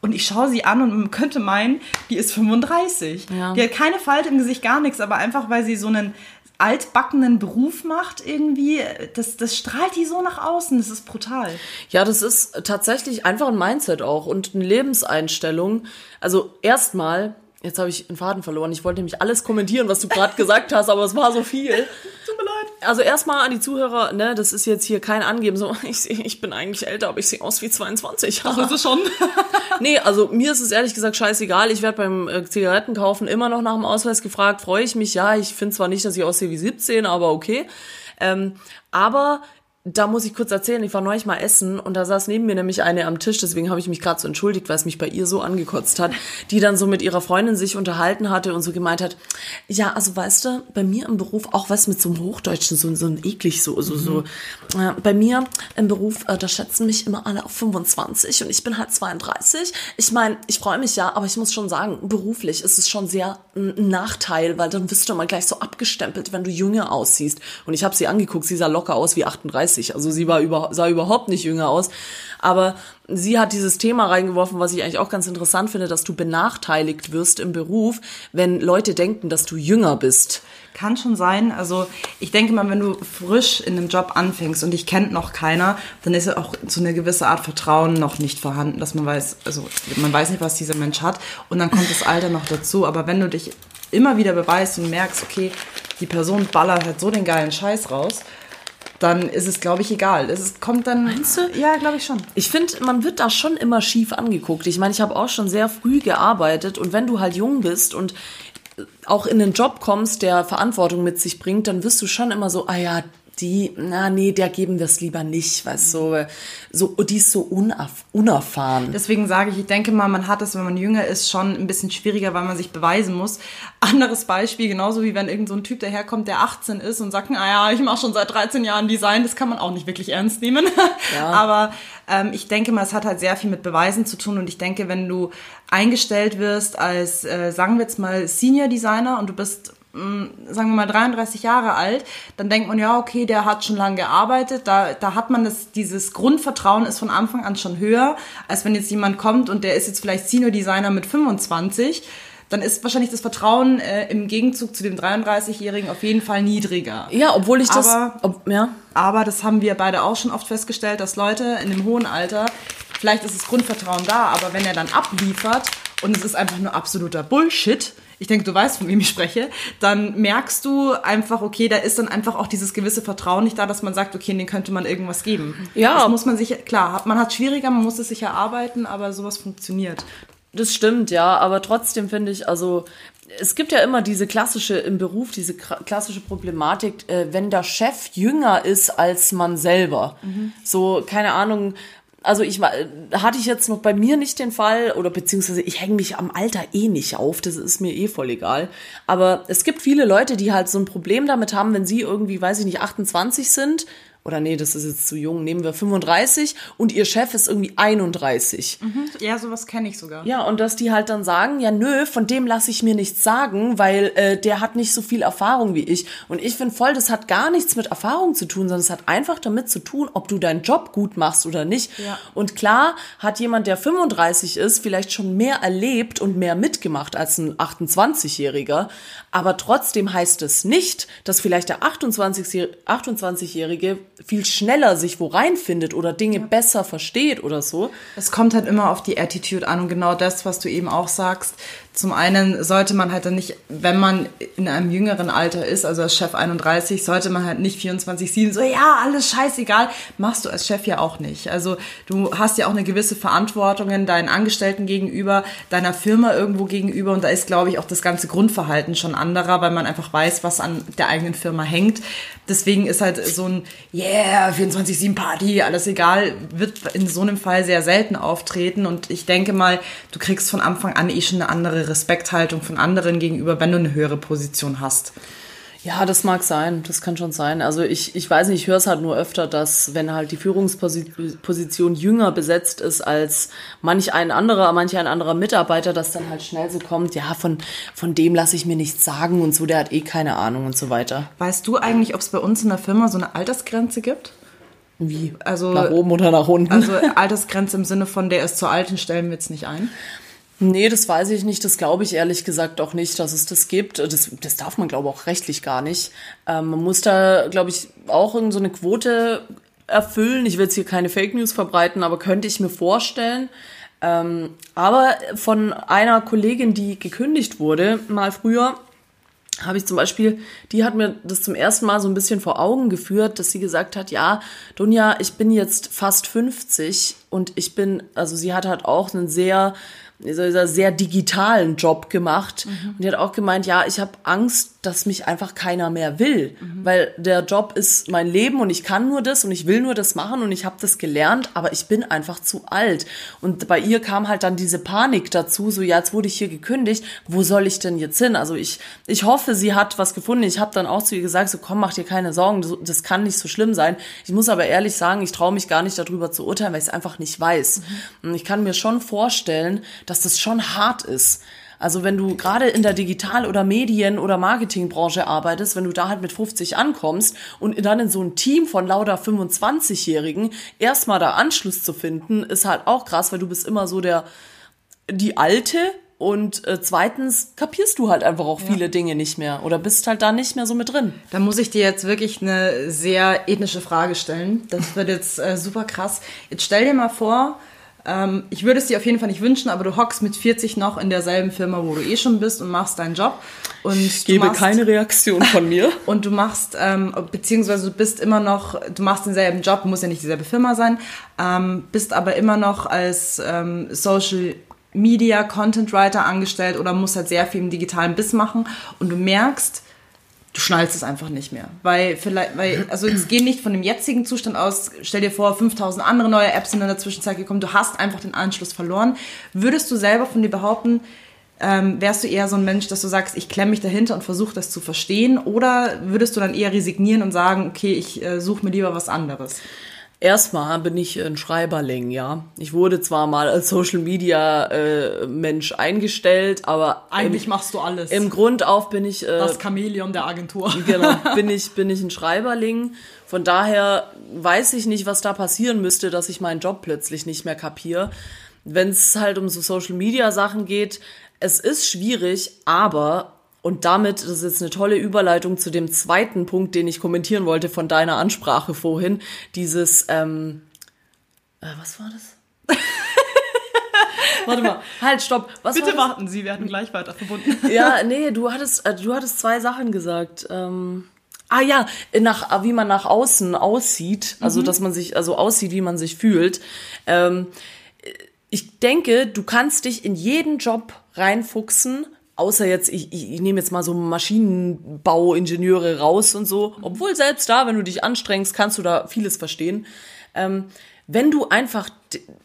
Speaker 3: Und ich schaue sie an und man könnte meinen, die ist 35.
Speaker 2: Ja.
Speaker 3: Die hat keine Falte im Gesicht, gar nichts, aber einfach, weil sie so einen altbackenen Beruf macht irgendwie, das, das strahlt die so nach außen, das ist brutal.
Speaker 2: Ja, das ist tatsächlich einfach ein Mindset auch und eine Lebenseinstellung. Also erstmal, jetzt habe ich den Faden verloren. Ich wollte nämlich alles kommentieren, was du gerade gesagt hast, aber es war so viel.
Speaker 3: Tut mir leid.
Speaker 2: Also erstmal an die Zuhörer, ne, das ist jetzt hier kein Angeben, so ich, ich bin eigentlich älter, aber ich sehe aus wie 22.
Speaker 3: Das ist es schon.
Speaker 2: nee, also mir ist es ehrlich gesagt scheißegal. Ich werde beim äh, Zigaretten kaufen immer noch nach dem Ausweis gefragt. Freue ich mich, ja. Ich finde zwar nicht, dass ich aussehe wie 17, aber okay. Ähm, aber da muss ich kurz erzählen, ich war neulich mal essen und da saß neben mir nämlich eine am Tisch, deswegen habe ich mich gerade so entschuldigt, weil es mich bei ihr so angekotzt hat, die dann so mit ihrer Freundin sich unterhalten hatte und so gemeint hat, ja, also weißt du, bei mir im Beruf, auch was mit so einem Hochdeutschen, so, so ein eklig, so, so, so, äh, bei mir im Beruf, äh, da schätzen mich immer alle auf 25 und ich bin halt 32. Ich meine, ich freue mich ja, aber ich muss schon sagen, beruflich ist es schon sehr ein ein Nachteil, weil dann wirst du mal gleich so abgestempelt, wenn du jünger aussiehst. Und ich habe sie angeguckt, sie sah locker aus wie 38. Also sie war über, sah überhaupt nicht jünger aus. Aber sie hat dieses Thema reingeworfen, was ich eigentlich auch ganz interessant finde, dass du benachteiligt wirst im Beruf, wenn Leute denken, dass du jünger bist.
Speaker 3: Kann schon sein. Also ich denke mal, wenn du frisch in einem Job anfängst und dich kennt noch keiner, dann ist ja auch so eine gewisse Art Vertrauen noch nicht vorhanden, dass man weiß, also man weiß nicht, was dieser Mensch hat und dann kommt das Alter noch dazu. Aber wenn du dich immer wieder beweist und merkst, okay, die Person ballert halt so den geilen Scheiß raus, dann ist es, glaube ich, egal. Es kommt dann.
Speaker 2: Meinst du?
Speaker 3: Ja, glaube ich schon.
Speaker 2: Ich finde, man wird da schon immer schief angeguckt. Ich meine, ich habe auch schon sehr früh gearbeitet und wenn du halt jung bist und auch in einen Job kommst, der Verantwortung mit sich bringt, dann wirst du schon immer so, ah ja, die, na nee, der geben wir es lieber nicht, weißt du, so, die ist so unerf unerfahren.
Speaker 3: Deswegen sage ich, ich denke mal, man hat es, wenn man jünger ist, schon ein bisschen schwieriger, weil man sich beweisen muss. Anderes Beispiel, genauso wie wenn irgend so ein Typ daherkommt, der 18 ist und sagt, naja, ich mache schon seit 13 Jahren Design, das kann man auch nicht wirklich ernst nehmen. Ja. Aber ähm, ich denke mal, es hat halt sehr viel mit Beweisen zu tun und ich denke, wenn du eingestellt wirst als, äh, sagen wir jetzt mal, Senior Designer und du bist sagen wir mal 33 Jahre alt, dann denkt man ja, okay, der hat schon lange gearbeitet, da, da hat man das, dieses Grundvertrauen ist von Anfang an schon höher, als wenn jetzt jemand kommt und der ist jetzt vielleicht Senior Designer mit 25, dann ist wahrscheinlich das Vertrauen äh, im Gegenzug zu dem 33-Jährigen auf jeden Fall niedriger.
Speaker 2: Ja, obwohl ich das,
Speaker 3: aber,
Speaker 2: ob, ja.
Speaker 3: aber das haben wir beide auch schon oft festgestellt, dass Leute in dem hohen Alter, vielleicht ist das Grundvertrauen da, aber wenn er dann abliefert und es ist einfach nur absoluter Bullshit, ich denke, du weißt, von wem ich spreche, dann merkst du einfach, okay, da ist dann einfach auch dieses gewisse Vertrauen nicht da, dass man sagt, okay, den könnte man irgendwas geben. Ja. Das muss man sich, klar, man hat schwieriger, man muss es sich erarbeiten, aber sowas funktioniert.
Speaker 2: Das stimmt, ja, aber trotzdem finde ich, also es gibt ja immer diese klassische im Beruf, diese klassische Problematik, äh, wenn der Chef jünger ist als man selber. Mhm. So, keine Ahnung, also ich hatte ich jetzt noch bei mir nicht den Fall oder beziehungsweise ich hänge mich am Alter eh nicht auf, das ist mir eh voll egal. Aber es gibt viele Leute, die halt so ein Problem damit haben, wenn sie irgendwie, weiß ich nicht, 28 sind oder nee, das ist jetzt zu jung, nehmen wir 35 und ihr Chef ist irgendwie 31.
Speaker 3: Mhm. Ja, sowas kenne ich sogar.
Speaker 2: Ja, und dass die halt dann sagen, ja nö, von dem lasse ich mir nichts sagen, weil äh, der hat nicht so viel Erfahrung wie ich. Und ich finde voll, das hat gar nichts mit Erfahrung zu tun, sondern es hat einfach damit zu tun, ob du deinen Job gut machst oder nicht. Ja. Und klar hat jemand, der 35 ist, vielleicht schon mehr erlebt und mehr mitgemacht als ein 28-Jähriger. Aber trotzdem heißt es nicht, dass vielleicht der 28-Jährige viel schneller sich wo reinfindet oder Dinge ja. besser versteht oder so.
Speaker 3: Es kommt halt immer auf die Attitude an und genau das, was du eben auch sagst. Zum einen sollte man halt dann nicht, wenn man in einem jüngeren Alter ist, also als Chef 31, sollte man halt nicht 24-7 so, ja, alles scheißegal, machst du als Chef ja auch nicht. Also du hast ja auch eine gewisse Verantwortung deinen Angestellten gegenüber, deiner Firma irgendwo gegenüber und da ist, glaube ich, auch das ganze Grundverhalten schon anderer, weil man einfach weiß, was an der eigenen Firma hängt. Deswegen ist halt so ein, yeah, 24-7 Party, alles egal, wird in so einem Fall sehr selten auftreten und ich denke mal, du kriegst von Anfang an eh schon eine andere Respekthaltung von anderen gegenüber, wenn du eine höhere Position hast.
Speaker 2: Ja, das mag sein, das kann schon sein. Also ich, ich weiß nicht, ich höre es halt nur öfter, dass wenn halt die Führungsposition jünger besetzt ist als manch ein anderer, manch ein anderer Mitarbeiter, dass dann halt schnell so kommt, ja, von, von dem lasse ich mir nichts sagen und so, der hat eh keine Ahnung und so weiter.
Speaker 3: Weißt du eigentlich, ob es bei uns in der Firma so eine Altersgrenze gibt?
Speaker 2: Wie? Also, nach oben oder nach unten?
Speaker 3: Also Altersgrenze im Sinne von, der ist zu alt, den stellen wir jetzt nicht ein.
Speaker 2: Nee, das weiß ich nicht. Das glaube ich ehrlich gesagt auch nicht, dass es das gibt. Das, das darf man, glaube ich, auch rechtlich gar nicht. Ähm, man muss da, glaube ich, auch in so eine Quote erfüllen. Ich will jetzt hier keine Fake News verbreiten, aber könnte ich mir vorstellen. Ähm, aber von einer Kollegin, die gekündigt wurde, mal früher, habe ich zum Beispiel, die hat mir das zum ersten Mal so ein bisschen vor Augen geführt, dass sie gesagt hat, ja, Dunja, ich bin jetzt fast 50 und ich bin, also sie hat halt auch einen sehr dieser sehr digitalen Job gemacht. Mhm. Und die hat auch gemeint, ja, ich habe Angst, dass mich einfach keiner mehr will, mhm. weil der Job ist mein Leben und ich kann nur das und ich will nur das machen und ich habe das gelernt, aber ich bin einfach zu alt. Und bei ihr kam halt dann diese Panik dazu, so ja, jetzt wurde ich hier gekündigt, wo soll ich denn jetzt hin? Also ich ich hoffe, sie hat was gefunden. Ich habe dann auch zu ihr gesagt, so komm, mach dir keine Sorgen, das, das kann nicht so schlimm sein. Ich muss aber ehrlich sagen, ich traue mich gar nicht darüber zu urteilen, weil ich es einfach nicht weiß. Mhm. Und ich kann mir schon vorstellen, dass das schon hart ist. Also wenn du gerade in der Digital- oder Medien- oder Marketingbranche arbeitest, wenn du da halt mit 50 ankommst und dann in so ein Team von lauter 25-Jährigen erstmal da Anschluss zu finden, ist halt auch krass, weil du bist immer so der, die Alte, und äh, zweitens kapierst du halt einfach auch ja. viele Dinge nicht mehr oder bist halt da nicht mehr so mit drin.
Speaker 3: Da muss ich dir jetzt wirklich eine sehr ethnische Frage stellen. Das wird jetzt äh, super krass. Jetzt stell dir mal vor, Ähm, ich würde es dir auf jeden Fall nicht wünschen, aber du hockst mit 40 noch in derselben Firma, wo du eh schon bist und machst deinen Job. Und
Speaker 2: ich gebe
Speaker 3: machst,
Speaker 2: keine Reaktion von mir.
Speaker 3: Und du machst, ähm, beziehungsweise du bist immer noch, du machst denselben Job, muss ja nicht dieselbe Firma sein, ähm, bist aber immer noch als ähm, Social Media Content Writer angestellt oder musst halt sehr viel im digitalen Biss machen und du merkst, du schnallst es einfach nicht mehr. Weil vielleicht, weil, also es geht nicht von dem jetzigen Zustand aus, stell dir vor, 5000 andere neue Apps sind in der Zwischenzeit gekommen, du hast einfach den Anschluss verloren. Würdest du selber von dir behaupten, ähm, wärst du eher so ein Mensch, dass du sagst, ich klemme mich dahinter und versuche das zu verstehen? Oder würdest du dann eher resignieren und sagen, okay, ich äh, suche mir lieber was anderes?
Speaker 2: Erstmal bin ich ein Schreiberling, ja. Ich wurde zwar mal als Social Media äh, Mensch eingestellt, aber
Speaker 3: eigentlich im, machst du alles.
Speaker 2: Im Grund auf bin ich äh,
Speaker 3: das Chamäleon der Agentur.
Speaker 2: Genau, bin ich bin ich ein Schreiberling. Von daher weiß ich nicht, was da passieren müsste, dass ich meinen Job plötzlich nicht mehr kapiere. Wenn es halt um so Social Media Sachen geht, es ist schwierig, aber und damit, das ist jetzt eine tolle Überleitung zu dem zweiten Punkt, den ich kommentieren wollte von deiner Ansprache vorhin. Dieses, ähm, äh, was war das? Warte mal, halt, stopp.
Speaker 3: Was Bitte warten Sie, werden gleich weiter verbunden.
Speaker 2: ja, nee, du hattest, äh, du hattest zwei Sachen gesagt. Ähm, ah ja, nach, wie man nach außen aussieht, also mhm. dass man sich, also aussieht, wie man sich fühlt. Ähm, ich denke, du kannst dich in jeden Job reinfuchsen, außer jetzt, ich, ich, ich nehme jetzt mal so Maschinenbauingenieure raus und so, obwohl selbst da, wenn du dich anstrengst, kannst du da vieles verstehen. Ähm, wenn du einfach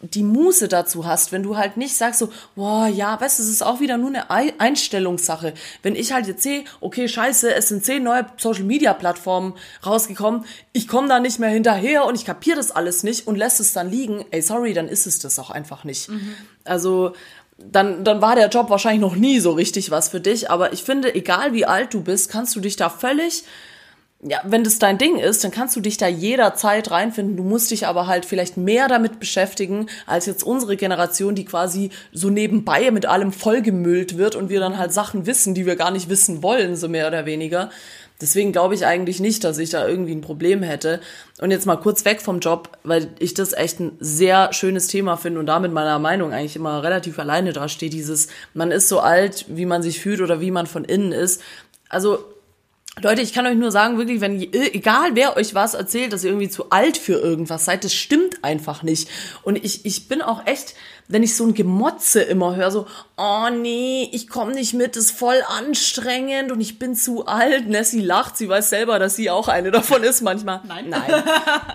Speaker 2: die Muße dazu hast, wenn du halt nicht sagst so, boah, ja, weißt du, es ist auch wieder nur eine Einstellungssache. Wenn ich halt jetzt sehe, okay, scheiße, es sind zehn neue Social-Media-Plattformen rausgekommen, ich komme da nicht mehr hinterher und ich kapiere das alles nicht und lässt es dann liegen, ey, sorry, dann ist es das auch einfach nicht. Mhm. Also dann, dann war der Job wahrscheinlich noch nie so richtig was für dich. Aber ich finde, egal wie alt du bist, kannst du dich da völlig, ja, wenn das dein Ding ist, dann kannst du dich da jederzeit reinfinden. Du musst dich aber halt vielleicht mehr damit beschäftigen, als jetzt unsere Generation, die quasi so nebenbei mit allem vollgemüllt wird und wir dann halt Sachen wissen, die wir gar nicht wissen wollen, so mehr oder weniger. Deswegen glaube ich eigentlich nicht, dass ich da irgendwie ein Problem hätte. Und jetzt mal kurz weg vom Job, weil ich das echt ein sehr schönes Thema finde und damit meiner Meinung eigentlich immer relativ alleine dastehe. Dieses, man ist so alt, wie man sich fühlt oder wie man von innen ist. Also Leute, ich kann euch nur sagen, wirklich, wenn, egal wer euch was erzählt, dass ihr irgendwie zu alt für irgendwas seid, das stimmt einfach nicht. Und ich, ich bin auch echt, wenn ich so ein Gemotze immer höre, so, oh nee, ich komme nicht mit, ist voll anstrengend und ich bin zu alt. Nessie lacht, sie weiß selber, dass sie auch eine davon ist manchmal.
Speaker 3: Nein.
Speaker 2: Nein,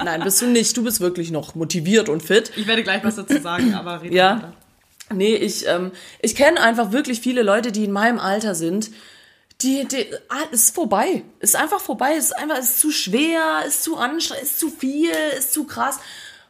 Speaker 2: nein, bist du nicht. Du bist wirklich noch motiviert und fit.
Speaker 3: Ich werde gleich was dazu sagen, aber
Speaker 2: rede ja. weiter. Nee, ich, ähm, ich kenne einfach wirklich viele Leute, die in meinem Alter sind, die, die ah, ist vorbei. Ist einfach vorbei. Ist einfach, ist zu schwer, ist zu anstrengend, ist zu viel, ist zu krass.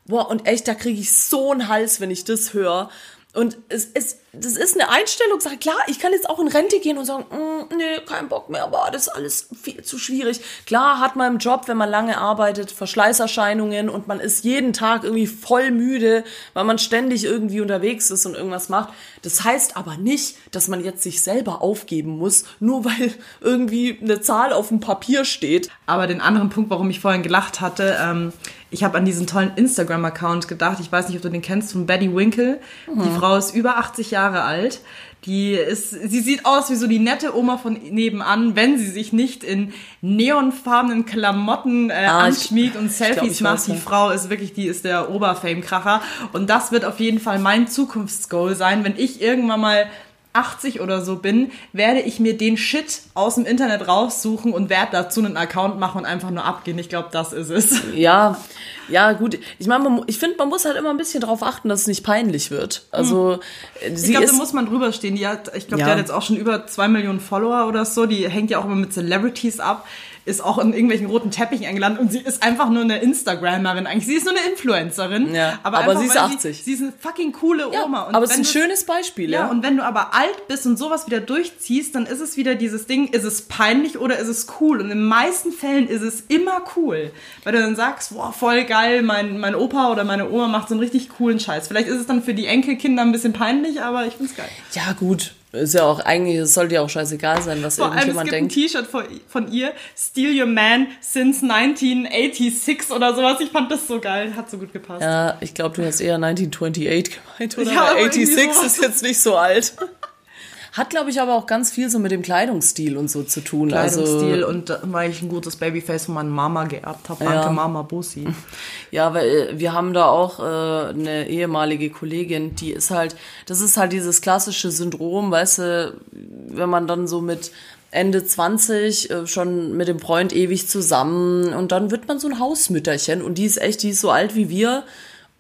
Speaker 2: Boah, und echt, da kriege ich so einen Hals, wenn ich das höre. Und es, es, das ist eine Einstellungssache. Klar, ich kann jetzt auch in Rente gehen und sagen, mm, nee, kein Bock mehr, aber das ist alles viel zu schwierig. Klar hat man im Job, wenn man lange arbeitet, Verschleißerscheinungen und man ist jeden Tag irgendwie voll müde, weil man ständig irgendwie unterwegs ist und irgendwas macht. Das heißt aber nicht, dass man jetzt sich selber aufgeben muss, nur weil irgendwie eine Zahl auf dem Papier steht.
Speaker 3: Aber den anderen Punkt, warum ich vorhin gelacht hatte, ähm, ich habe an diesen tollen Instagram-Account gedacht. Ich weiß nicht, ob du den kennst, von Betty Winkle. Mhm. Die Frau ist über 80 Jahre alt. Die ist, sie sieht aus wie so die nette Oma von nebenan, wenn sie sich nicht in neonfarbenen Klamotten äh, ah, anschmiegt und Selfies glaub, macht. Die Frau ist wirklich, die ist der Oberfame-Kracher. Und das wird auf jeden Fall mein Zukunftsgoal sein, wenn ich irgendwann mal 80 oder so bin, werde ich mir den Shit aus dem Internet raussuchen und werde dazu einen Account machen und einfach nur abgehen. Ich glaube, das ist es.
Speaker 2: Ja, ja, gut. Ich meine, ich finde, man muss halt immer ein bisschen darauf achten, dass es nicht peinlich wird. Also,
Speaker 3: hm. sie ich glaube, da muss man drüber stehen. Die hat, ich glaube, ja. die hat jetzt auch schon über zwei Millionen Follower oder so. Die hängt ja auch immer mit Celebrities ab ist auch in irgendwelchen roten Teppichen eingeladen und sie ist einfach nur eine Instagrammerin eigentlich. Sie ist nur eine Influencerin.
Speaker 2: Ja, aber, aber sie ist 80.
Speaker 3: Sie, sie, ist eine fucking coole Oma.
Speaker 2: Ja, aber es ist ein schönes Beispiel.
Speaker 3: Ja, ja, und wenn du aber alt bist und sowas wieder durchziehst, dann ist es wieder dieses Ding, ist es peinlich oder ist es cool? Und in den meisten Fällen ist es immer cool. Weil du dann sagst, boah, voll geil, mein, mein Opa oder meine Oma macht so einen richtig coolen Scheiß. Vielleicht ist es dann für die Enkelkinder ein bisschen peinlich, aber ich find's geil.
Speaker 2: Ja, gut Ist ja auch eigentlich, es sollte ja auch scheißegal sein, was
Speaker 3: Vor allem, es
Speaker 2: irgendjemand
Speaker 3: gibt ein
Speaker 2: denkt.
Speaker 3: T-Shirt von, von ihr, Steal Your Man since 1986 oder sowas. Ich fand das so geil, hat so gut gepasst.
Speaker 2: Ja, ich glaube, du hast eher 1928 gemeint, oder?
Speaker 3: Ja, aber
Speaker 2: Weil
Speaker 3: irgendwie
Speaker 2: 86
Speaker 3: sowas.
Speaker 2: ist jetzt nicht so alt. Hat, glaube ich, aber auch ganz viel so mit dem Kleidungsstil und so zu tun.
Speaker 3: Kleidungsstil
Speaker 2: Also,
Speaker 3: und äh, weil ich ein gutes Babyface von meiner Mama geerbt habe. Danke
Speaker 2: Ja.
Speaker 3: Mama Bussi.
Speaker 2: ja, weil äh, wir haben da auch äh, eine ehemalige Kollegin, die ist halt, das ist halt dieses klassische Syndrom, weißt du, wenn man dann so mit Ende 20 äh, schon mit dem Freund ewig zusammen und dann wird man so ein Hausmütterchen und die ist echt, die ist so alt wie wir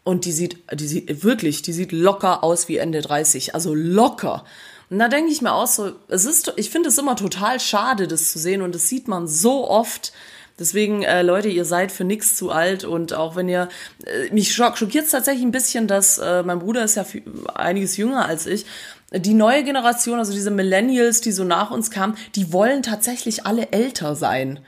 Speaker 2: und die sieht, die sieht wirklich, die sieht locker aus wie Ende 30, also locker. Und da denke ich mir auch so, es ist, ich finde es immer total schade, das zu sehen und das sieht man so oft. Deswegen, äh, Leute, ihr seid für nichts zu alt und auch wenn ihr, äh, mich schock, schockiert es tatsächlich ein bisschen, dass äh, mein Bruder ist ja einiges jünger als ich. Die neue Generation, also diese Millennials, die so nach uns kamen, die wollen tatsächlich alle älter sein.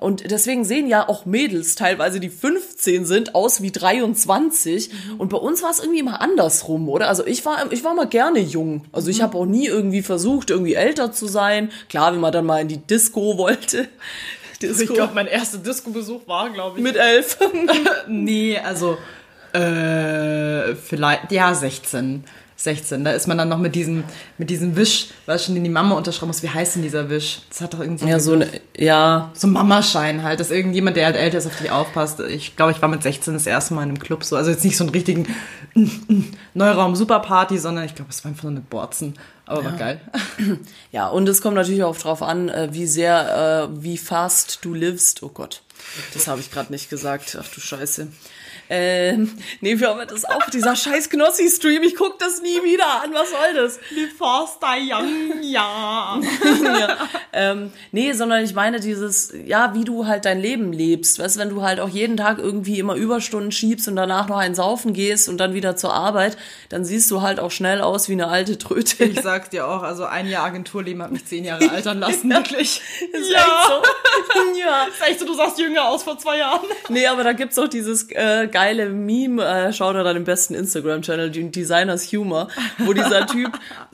Speaker 2: Und deswegen sehen ja auch Mädels teilweise, die 15 sind, aus wie 23. Und bei uns war es irgendwie immer andersrum, oder? Also ich war, ich war mal gerne jung. Also ich habe auch nie irgendwie versucht, irgendwie älter zu sein. Klar, wenn man dann mal in die Disco wollte. Disco.
Speaker 3: Ich glaube, mein erster Disco-Besuch war, glaube ich.
Speaker 2: mit elf.
Speaker 3: Nee, also äh, vielleicht, ja, 16. 16. Da ist man dann noch mit diesem, mit diesem Wisch, was schon den die Mama unterschreiben muss. Wie heißt denn dieser Wisch? Das hat doch irgendwie
Speaker 2: ja, so eine, ja,
Speaker 3: so ein Mamaschein halt, dass irgendjemand, der halt älter ist, auf dich aufpasst. Ich glaube, ich war mit 16 das erste Mal in einem Club so. Also jetzt nicht so einen richtigen Neuraum-Superparty, sondern ich glaube, es war einfach nur eine Borzen. Aber war geil.
Speaker 2: Ja, und es kommt natürlich auch drauf an, äh, wie sehr, äh, wie fast du livst. Oh Gott, das habe ich gerade nicht gesagt. Ach du Scheiße. Ähm, nee, wir haben das auch, dieser scheiß Knossi-Stream, ich guck das nie wieder an, was soll das?
Speaker 3: Wie fast young, ja.
Speaker 2: ja. ähm, nee, sondern ich meine dieses, ja, wie du halt dein Leben lebst. Weißt du, wenn du halt auch jeden Tag irgendwie immer Überstunden schiebst und danach noch einen saufen gehst und dann wieder zur Arbeit, dann siehst du halt auch schnell aus wie eine alte Tröte.
Speaker 3: Ich sag's dir auch, also ein Jahr Agenturleben hat mich zehn Jahre altern lassen, wirklich.
Speaker 2: Ist echt so. ja.
Speaker 3: Ist echt so, du sahst jünger aus vor zwei Jahren.
Speaker 2: Nee, aber da gibt's auch dieses äh, geile Meme, äh, schau da dann im besten Instagram-Channel, den Designers Humor, wo dieser Typ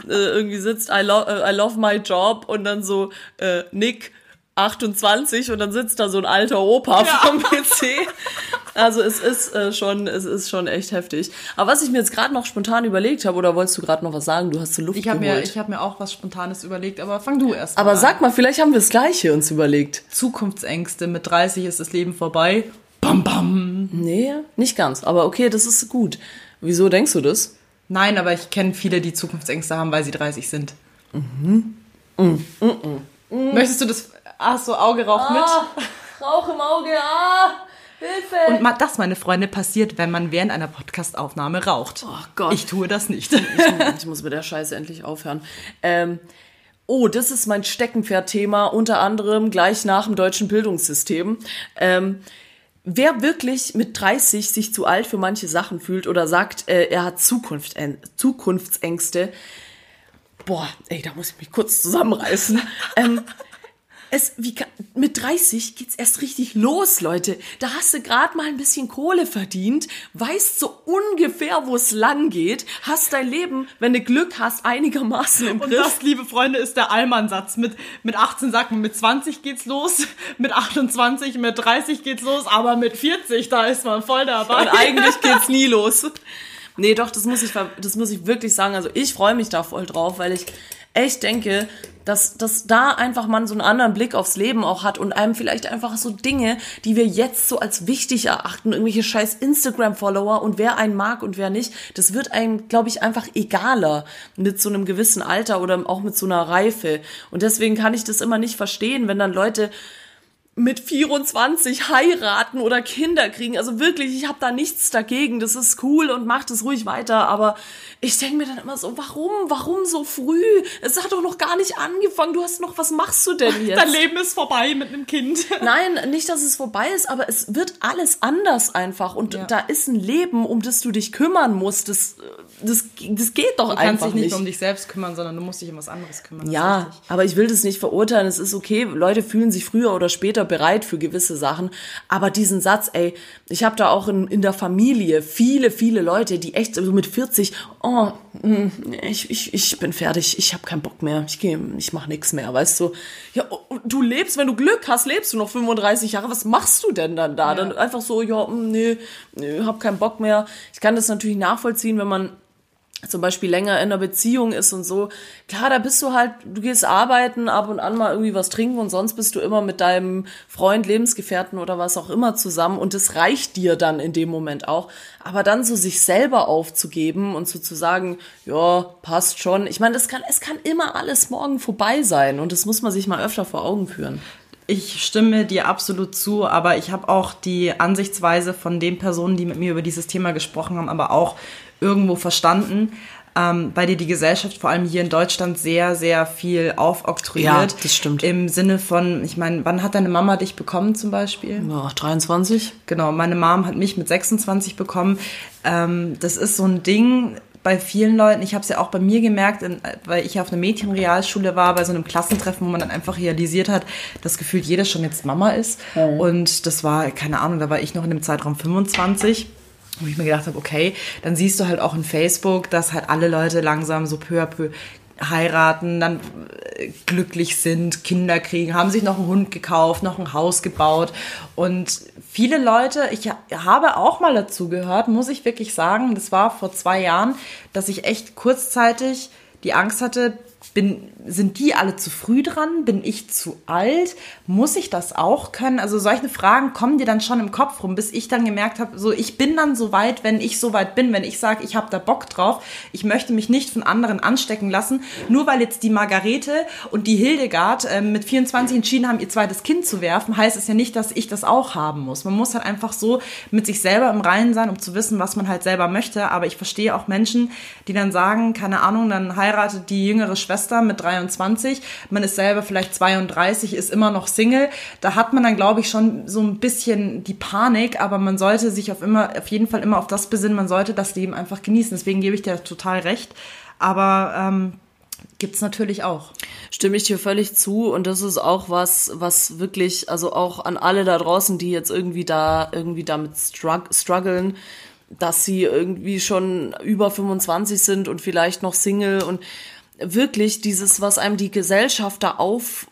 Speaker 2: äh, irgendwie sitzt, I, lo äh, I love my job und dann so äh, Nick 28 und dann sitzt da so ein alter Opa vom PC. Also es ist äh, schon, es ist schon echt heftig. Aber was ich mir jetzt gerade noch spontan überlegt habe, oder wolltest du gerade noch was sagen? Du hast so Luft
Speaker 3: Ich habe
Speaker 2: geholt.
Speaker 3: mir, ich hab mir auch was Spontanes überlegt, aber fang du erst
Speaker 2: aber
Speaker 3: mal an.
Speaker 2: sag mal, vielleicht haben wir das Gleiche uns überlegt.
Speaker 3: Zukunftsängste, mit 30 ist das Leben vorbei. Bam, bam.
Speaker 2: Nee, nicht ganz. Aber okay, das ist gut. Wieso denkst du das?
Speaker 3: Nein, aber ich kenne viele, die Zukunftsängste haben, weil sie 30 sind. Möchtest du das? Ach so, Auge raucht mit.
Speaker 2: Rauch im Auge, ah, Hilfe.
Speaker 3: Und ma- das, meine Freunde, passiert, wenn man während einer Podcastaufnahme raucht.
Speaker 2: Oh Gott.
Speaker 3: Ich tue das nicht.
Speaker 2: ich muss mit der Scheiße endlich aufhören. Ähm, oh, das ist mein Steckenpferd-Thema, unter anderem gleich nach dem deutschen Bildungssystem. Ähm, wer wirklich mit 30 sich zu alt für manche Sachen fühlt oder sagt, äh, er hat Zukunft, äh, Zukunftsängste, boah, ey, da muss ich mich kurz zusammenreißen. ähm, es, wie, mit 30 geht's erst richtig los, Leute. Da hast du gerade mal ein bisschen Kohle verdient, weißt so ungefähr, wo es lang geht, hast dein Leben, wenn du Glück hast, einigermaßen im
Speaker 3: Und
Speaker 2: Griff.
Speaker 3: das, liebe Freunde, ist der Allmann-Satz. Mit, mit 18 sagt man, mit 20 geht's los, mit 28, mit 30 geht's los, aber mit 40, da ist man voll dabei.
Speaker 2: Und eigentlich geht's nie los. Nee, doch, das muss ich, das muss ich wirklich sagen. Also ich freue mich da voll drauf, weil ich echt denke, dass, dass da einfach man so einen anderen Blick aufs Leben auch hat und einem vielleicht einfach so Dinge, die wir jetzt so als wichtig erachten, irgendwelche scheiß Instagram-Follower und wer einen mag und wer nicht, das wird einem, glaube ich, einfach egaler mit so einem gewissen Alter oder auch mit so einer Reife. Und deswegen kann ich das immer nicht verstehen, wenn dann Leute mit 24 heiraten oder Kinder kriegen. Also wirklich, ich habe da nichts dagegen. Das ist cool und macht es ruhig weiter. Aber ich denke mir dann immer so, warum? Warum so früh? Es hat doch noch gar nicht angefangen. Du hast noch, was machst du denn jetzt?
Speaker 3: Dein Leben ist vorbei mit einem Kind.
Speaker 2: Nein, nicht, dass es vorbei ist, aber es wird alles anders einfach. Und
Speaker 3: Ja.
Speaker 2: da ist ein Leben, um das du dich kümmern musst. Das, das, das geht doch
Speaker 3: Du kannst
Speaker 2: einfach
Speaker 3: dich nicht mehr um dich selbst kümmern, sondern du musst dich um was anderes kümmern. Das
Speaker 2: Ja, aber ich will das nicht verurteilen. Es ist okay. Leute fühlen sich früher oder später bereit für gewisse Sachen. Aber diesen Satz, ey, ich habe da auch in, in der Familie viele, viele Leute, die echt so mit 40, oh, mm, ich, ich, ich bin fertig, ich habe keinen Bock mehr, ich gehe, ich mache nichts mehr, weißt du. Ja, du lebst, wenn du Glück hast, lebst du noch 35 Jahre, was machst du denn dann da? Ja. Dann einfach so, ja, mm, nee, nee, hab keinen Bock mehr. Ich kann das natürlich nachvollziehen, wenn man zum Beispiel länger in einer Beziehung ist und so, klar, da bist du halt, du gehst arbeiten, ab und an mal irgendwie was trinken und sonst bist du immer mit deinem Freund, Lebensgefährten oder was auch immer zusammen und das reicht dir dann in dem Moment auch. Aber dann so sich selber aufzugeben und so zu sagen, ja, passt schon. Ich meine, das kann, es kann immer alles morgen vorbei sein und das muss man sich mal öfter vor Augen führen.
Speaker 3: Ich stimme dir absolut zu, aber ich habe auch die Ansichtsweise von den Personen, die mit mir über dieses Thema gesprochen haben, aber auch irgendwo verstanden, ähm, weil dir die Gesellschaft vor allem hier in Deutschland sehr, sehr viel aufoktroyiert. Ja,
Speaker 2: das stimmt.
Speaker 3: Im Sinne von, ich meine, wann hat deine Mama dich bekommen zum Beispiel?
Speaker 2: Ja, 23.
Speaker 3: Genau, meine Mom hat mich mit 26 bekommen. Ähm, das ist so ein Ding, bei vielen Leuten, ich habe es ja auch bei mir gemerkt, weil ich auf einer Mädchenrealschule war, bei so einem Klassentreffen, wo man dann einfach realisiert hat, dass gefühlt jeder schon jetzt Mama ist. Mhm. Und das war, keine Ahnung, da war ich noch in dem Zeitraum 25 wo ich mir gedacht habe, okay, dann siehst du halt auch in Facebook, dass halt alle Leute langsam so peu à peu heiraten, dann äh, glücklich sind, Kinder kriegen, haben sich noch einen Hund gekauft, noch ein Haus gebaut. Und viele Leute, ich habe auch mal dazu gehört, muss ich wirklich sagen, das war vor zwei Jahren, dass ich echt kurzzeitig die Angst hatte, bin, sind die alle zu früh dran? Bin ich zu alt? Muss ich das auch können? Also solche Fragen kommen dir dann schon im Kopf rum, bis ich dann gemerkt habe, so ich bin dann so weit, wenn ich so weit bin, wenn ich sage, ich habe da Bock drauf, ich möchte mich nicht von anderen anstecken lassen, nur weil jetzt die Margarete und die Hildegard äh, mit 24 entschieden haben, ihr zweites Kind zu werfen, heißt es ja nicht, dass ich das auch haben muss. Man muss halt einfach so mit sich selber im Reinen sein, um zu wissen, was man halt selber möchte. Aber ich verstehe auch Menschen, die dann sagen, keine Ahnung, dann heiratet die jüngere Schwester mit 23, man ist selber vielleicht 32, ist immer noch Single. Da hat man dann, glaube ich, schon so ein bisschen die Panik, aber man sollte sich auf immer, auf jeden Fall immer auf das besinnen, man sollte das Leben einfach genießen. Deswegen gebe ich dir total recht. Aber ähm, gibt's natürlich auch.
Speaker 2: Stimme ich dir völlig zu und das ist auch was, was wirklich, also auch an alle da draußen, die jetzt irgendwie da, irgendwie damit strugglen, dass sie irgendwie schon über 25 sind und vielleicht noch Single und wirklich dieses, was einem die Gesellschaft da auf,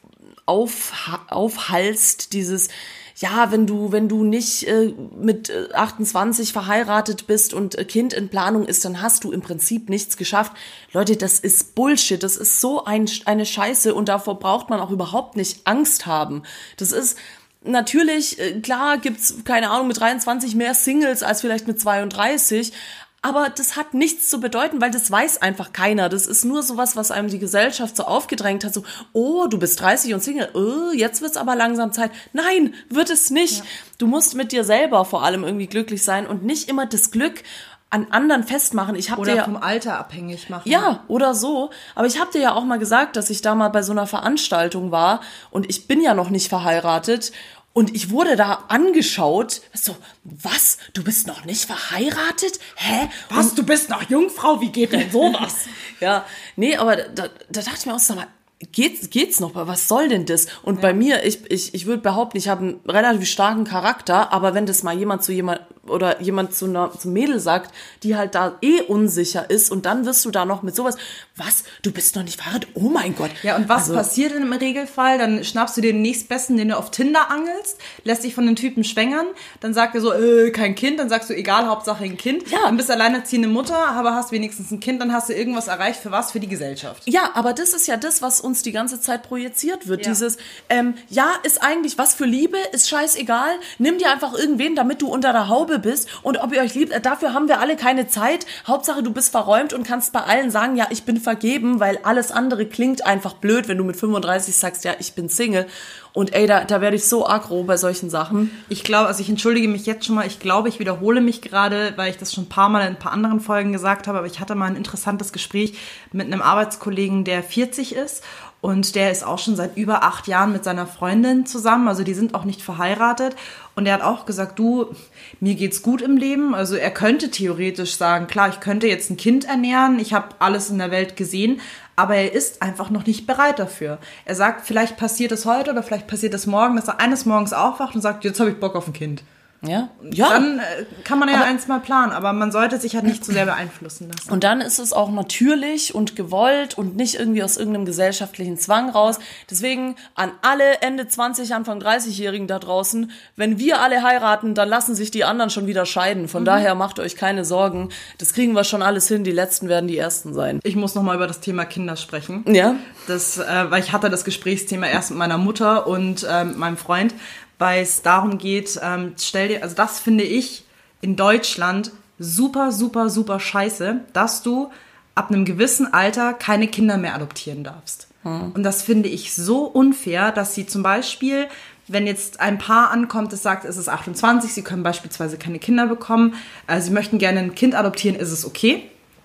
Speaker 2: auf, aufhalst, dieses, ja, wenn du, wenn du nicht äh, mit 28 äh, verheiratet bist und äh, Kind in Planung ist, dann hast du im Prinzip nichts geschafft. Leute, das ist Bullshit. Das ist so ein, eine Scheiße und davor braucht man auch überhaupt nicht Angst haben. Das ist, natürlich, äh, klar gibt's keine Ahnung, mit 23 mehr Singles als vielleicht mit 32, aber das hat nichts zu bedeuten, weil das weiß einfach keiner. Das ist nur sowas, was einem die Gesellschaft so aufgedrängt hat, so, oh, du bist 30 und Single, oh, jetzt wird's aber langsam Zeit. Nein, wird es nicht. Ja. Du musst mit dir selber vor allem irgendwie glücklich sein und nicht immer das Glück an anderen festmachen. Ich hab
Speaker 3: oder
Speaker 2: dir
Speaker 3: vom Alter abhängig machen.
Speaker 2: Ja, oder so. Aber ich habe dir ja auch mal gesagt, dass ich da mal bei so einer Veranstaltung war und ich bin ja noch nicht verheiratet und ich wurde da angeschaut, so, was? Du bist noch nicht verheiratet? Hä?
Speaker 3: Was? Und, du bist noch Jungfrau? Wie geht denn sowas?
Speaker 2: ja, nee, aber da, da dachte ich mir auch, sag mal, geht's, geht's noch? Was soll denn das? Und ja. bei mir, ich, ich, ich würde behaupten, ich habe einen relativ starken Charakter, aber wenn das mal jemand zu jemand oder jemand zu einer zum Mädel sagt, die halt da eh unsicher ist und dann wirst du da noch mit sowas, was, du bist noch nicht verheiratet? Oh mein Gott.
Speaker 3: Ja, und was also, passiert denn im Regelfall? Dann schnappst du den nächstbesten, den du auf Tinder angelst, lässt dich von den Typen schwängern, dann sagt er so, äh, kein Kind, dann sagst du, egal, Hauptsache ein Kind. Ja. Dann bist du alleinerziehende Mutter, aber hast wenigstens ein Kind, dann hast du irgendwas erreicht, für was? Für die Gesellschaft.
Speaker 2: Ja, aber das ist ja das, was uns die ganze Zeit projiziert wird. Ja. Dieses, ähm, ja, ist eigentlich was für Liebe, ist scheißegal, nimm dir einfach irgendwen, damit du unter der Haube bist und ob ihr euch liebt, dafür haben wir alle keine Zeit. Hauptsache, du bist verräumt und kannst bei allen sagen, ja, ich bin vergeben, weil alles andere klingt einfach blöd, wenn du mit 35 sagst, ja, ich bin Single. Und ey, da, da werde ich so aggro bei solchen Sachen.
Speaker 3: Ich glaube, also ich entschuldige mich jetzt schon mal, ich glaube, ich wiederhole mich gerade, weil ich das schon ein paar Mal in ein paar anderen Folgen gesagt habe, aber ich hatte mal ein interessantes Gespräch mit einem Arbeitskollegen, der 40 ist und der ist auch schon seit über acht Jahren mit seiner Freundin zusammen. Also die sind auch nicht verheiratet. Und er hat auch gesagt, du, mir geht's gut im Leben. Also er könnte theoretisch sagen, klar, ich könnte jetzt ein Kind ernähren. Ich habe alles in der Welt gesehen. aber er ist einfach noch nicht bereit dafür. Er sagt, vielleicht passiert es heute oder vielleicht passiert es morgen, dass er eines Morgens aufwacht und sagt, jetzt habe ich Bock auf ein Kind.
Speaker 2: Ja, ja.
Speaker 3: Dann äh, kann man ja eins mal planen, aber man sollte sich halt nicht zu sehr beeinflussen lassen.
Speaker 2: Und dann ist es auch natürlich und gewollt und nicht irgendwie aus irgendeinem gesellschaftlichen Zwang raus. Deswegen an alle Ende 20, Anfang 30-Jährigen da draußen, wenn wir alle heiraten, dann lassen sich die anderen schon wieder scheiden. Von daher macht euch keine Sorgen. Das kriegen wir schon alles hin. Die Letzten werden die Ersten sein.
Speaker 3: Ich muss noch mal über das Thema Kinder sprechen.
Speaker 2: Ja?
Speaker 3: Das, äh, weil ich hatte das Gesprächsthema erst mit meiner Mutter und äh, meinem Freund, weil es darum geht, ähm, stell dir, also das finde ich in Deutschland super, super, super scheiße, dass du ab einem gewissen Alter keine Kinder mehr adoptieren darfst. Und das finde ich so unfair, dass sie zum Beispiel, wenn jetzt ein Paar ankommt, das sagt, es ist 28, sie können beispielsweise keine Kinder bekommen, äh, sie möchten gerne ein Kind adoptieren, ist es okay.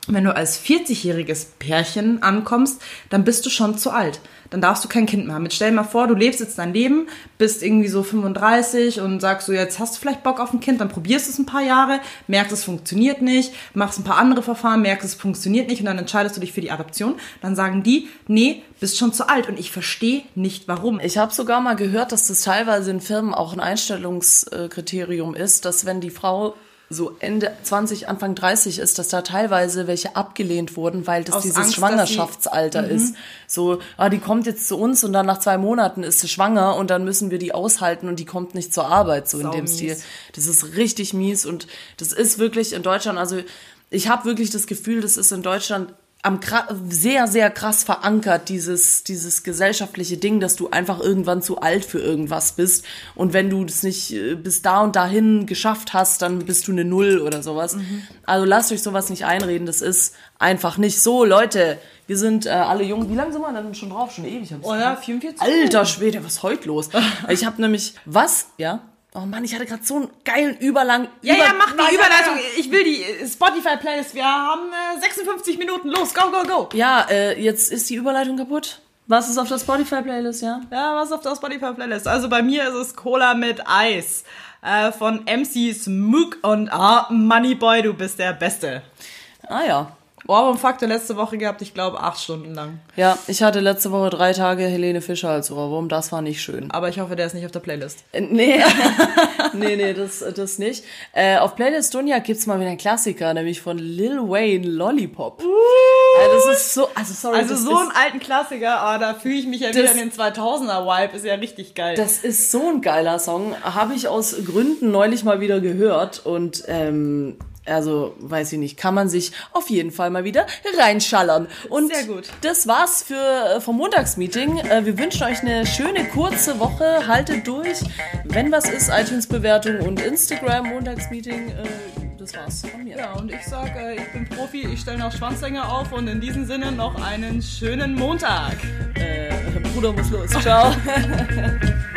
Speaker 3: Wenn du als 40-jähriges Pärchen ankommst, dann bist du schon zu alt. Dann darfst du kein Kind mehr haben. Jetzt stell dir mal vor, du lebst jetzt dein Leben, bist irgendwie so 35 und sagst so, jetzt hast du vielleicht Bock auf ein Kind, dann probierst es ein paar Jahre, merkst, es funktioniert nicht, machst ein paar andere Verfahren, merkst, es funktioniert nicht und dann entscheidest du dich für die Adoption. Dann sagen die, nee, bist schon zu alt und ich verstehe nicht, warum.
Speaker 2: Ich habe sogar mal gehört, dass das teilweise in Firmen auch ein Einstellungskriterium ist, dass wenn die Frau so Ende 20, Anfang 30 ist, dass da teilweise welche abgelehnt wurden, weil das
Speaker 3: Aus
Speaker 2: dieses
Speaker 3: Angst,
Speaker 2: Schwangerschaftsalter ist. So, ah, die kommt jetzt zu uns und dann nach zwei Monaten ist sie schwanger und dann müssen wir die aushalten und die kommt nicht zur Arbeit, so in dem
Speaker 3: Saumies.
Speaker 2: Stil. Das ist richtig mies und das ist wirklich in Deutschland, also ich habe wirklich das Gefühl, das ist in Deutschland am sehr, sehr krass verankert, dieses, dieses gesellschaftliche Ding, dass du einfach irgendwann zu alt für irgendwas bist. Und wenn du das nicht äh, bis da und dahin geschafft hast, dann bist du eine Null oder sowas. Also lasst euch sowas nicht einreden, das ist einfach nicht so. Leute, wir sind äh, alle jung. Wie lange sind wir denn schon drauf? Schon ewig. hab's
Speaker 3: Oh ja, 44
Speaker 2: Alter Schwede, was ist heute los? Ich habe nämlich, was? Ja? Oh Mann, ich hatte gerade so einen geilen Überlang.
Speaker 3: Ja,
Speaker 2: über
Speaker 3: ja, mach die Überleitung. Ich will die äh, Spotify-Playlist. Wir haben äh, 56 Minuten. Los, go, go, go.
Speaker 2: Ja, äh, jetzt ist die Überleitung kaputt. Was ist auf der Spotify-Playlist, ja?
Speaker 3: Ja, was auf der Spotify-Playlist? Also bei mir ist es Cola mit Eis äh, von MC Smook und ah, Moneyboy, du bist der Beste.
Speaker 2: Ah ja.
Speaker 3: Ohrwurm-Faktor letzte Woche gehabt, ich glaube, acht Stunden lang.
Speaker 2: Ja, ich hatte letzte Woche drei Tage Helene Fischer als Ohrwurm. Das war nicht schön.
Speaker 3: Aber ich hoffe, der ist nicht auf der Playlist.
Speaker 2: Äh, Nee, nee, nee, das, das nicht. Äh, auf Playlist Dunja gibt's mal wieder einen Klassiker, nämlich von Lil Wayne Lollipop. Äh, das ist so, also sorry,
Speaker 3: Also so
Speaker 2: ist,
Speaker 3: einen alten Klassiker, aber da fühle ich mich ja wieder
Speaker 2: Das-
Speaker 3: in den 2000er-Vibe, ist ja richtig geil.
Speaker 2: Das ist so ein geiler Song. Habe ich aus Gründen neulich mal wieder gehört und ähm, also weiß ich nicht, kann man sich auf jeden Fall mal wieder reinschallern. Und
Speaker 3: Sehr gut.
Speaker 2: das war's für äh, vom Montagsmeeting. Äh, wir wünschen euch eine schöne kurze Woche. Haltet durch. Wenn was ist, iTunes-Bewertung und Instagram Montagsmeeting. Äh, das war's von mir.
Speaker 3: ja, und ich sag, ich bin Profi, ich stelle noch Schwanzlänge auf und in diesem Sinne noch einen schönen Montag.
Speaker 2: Äh, Bruder muss los. Ciao.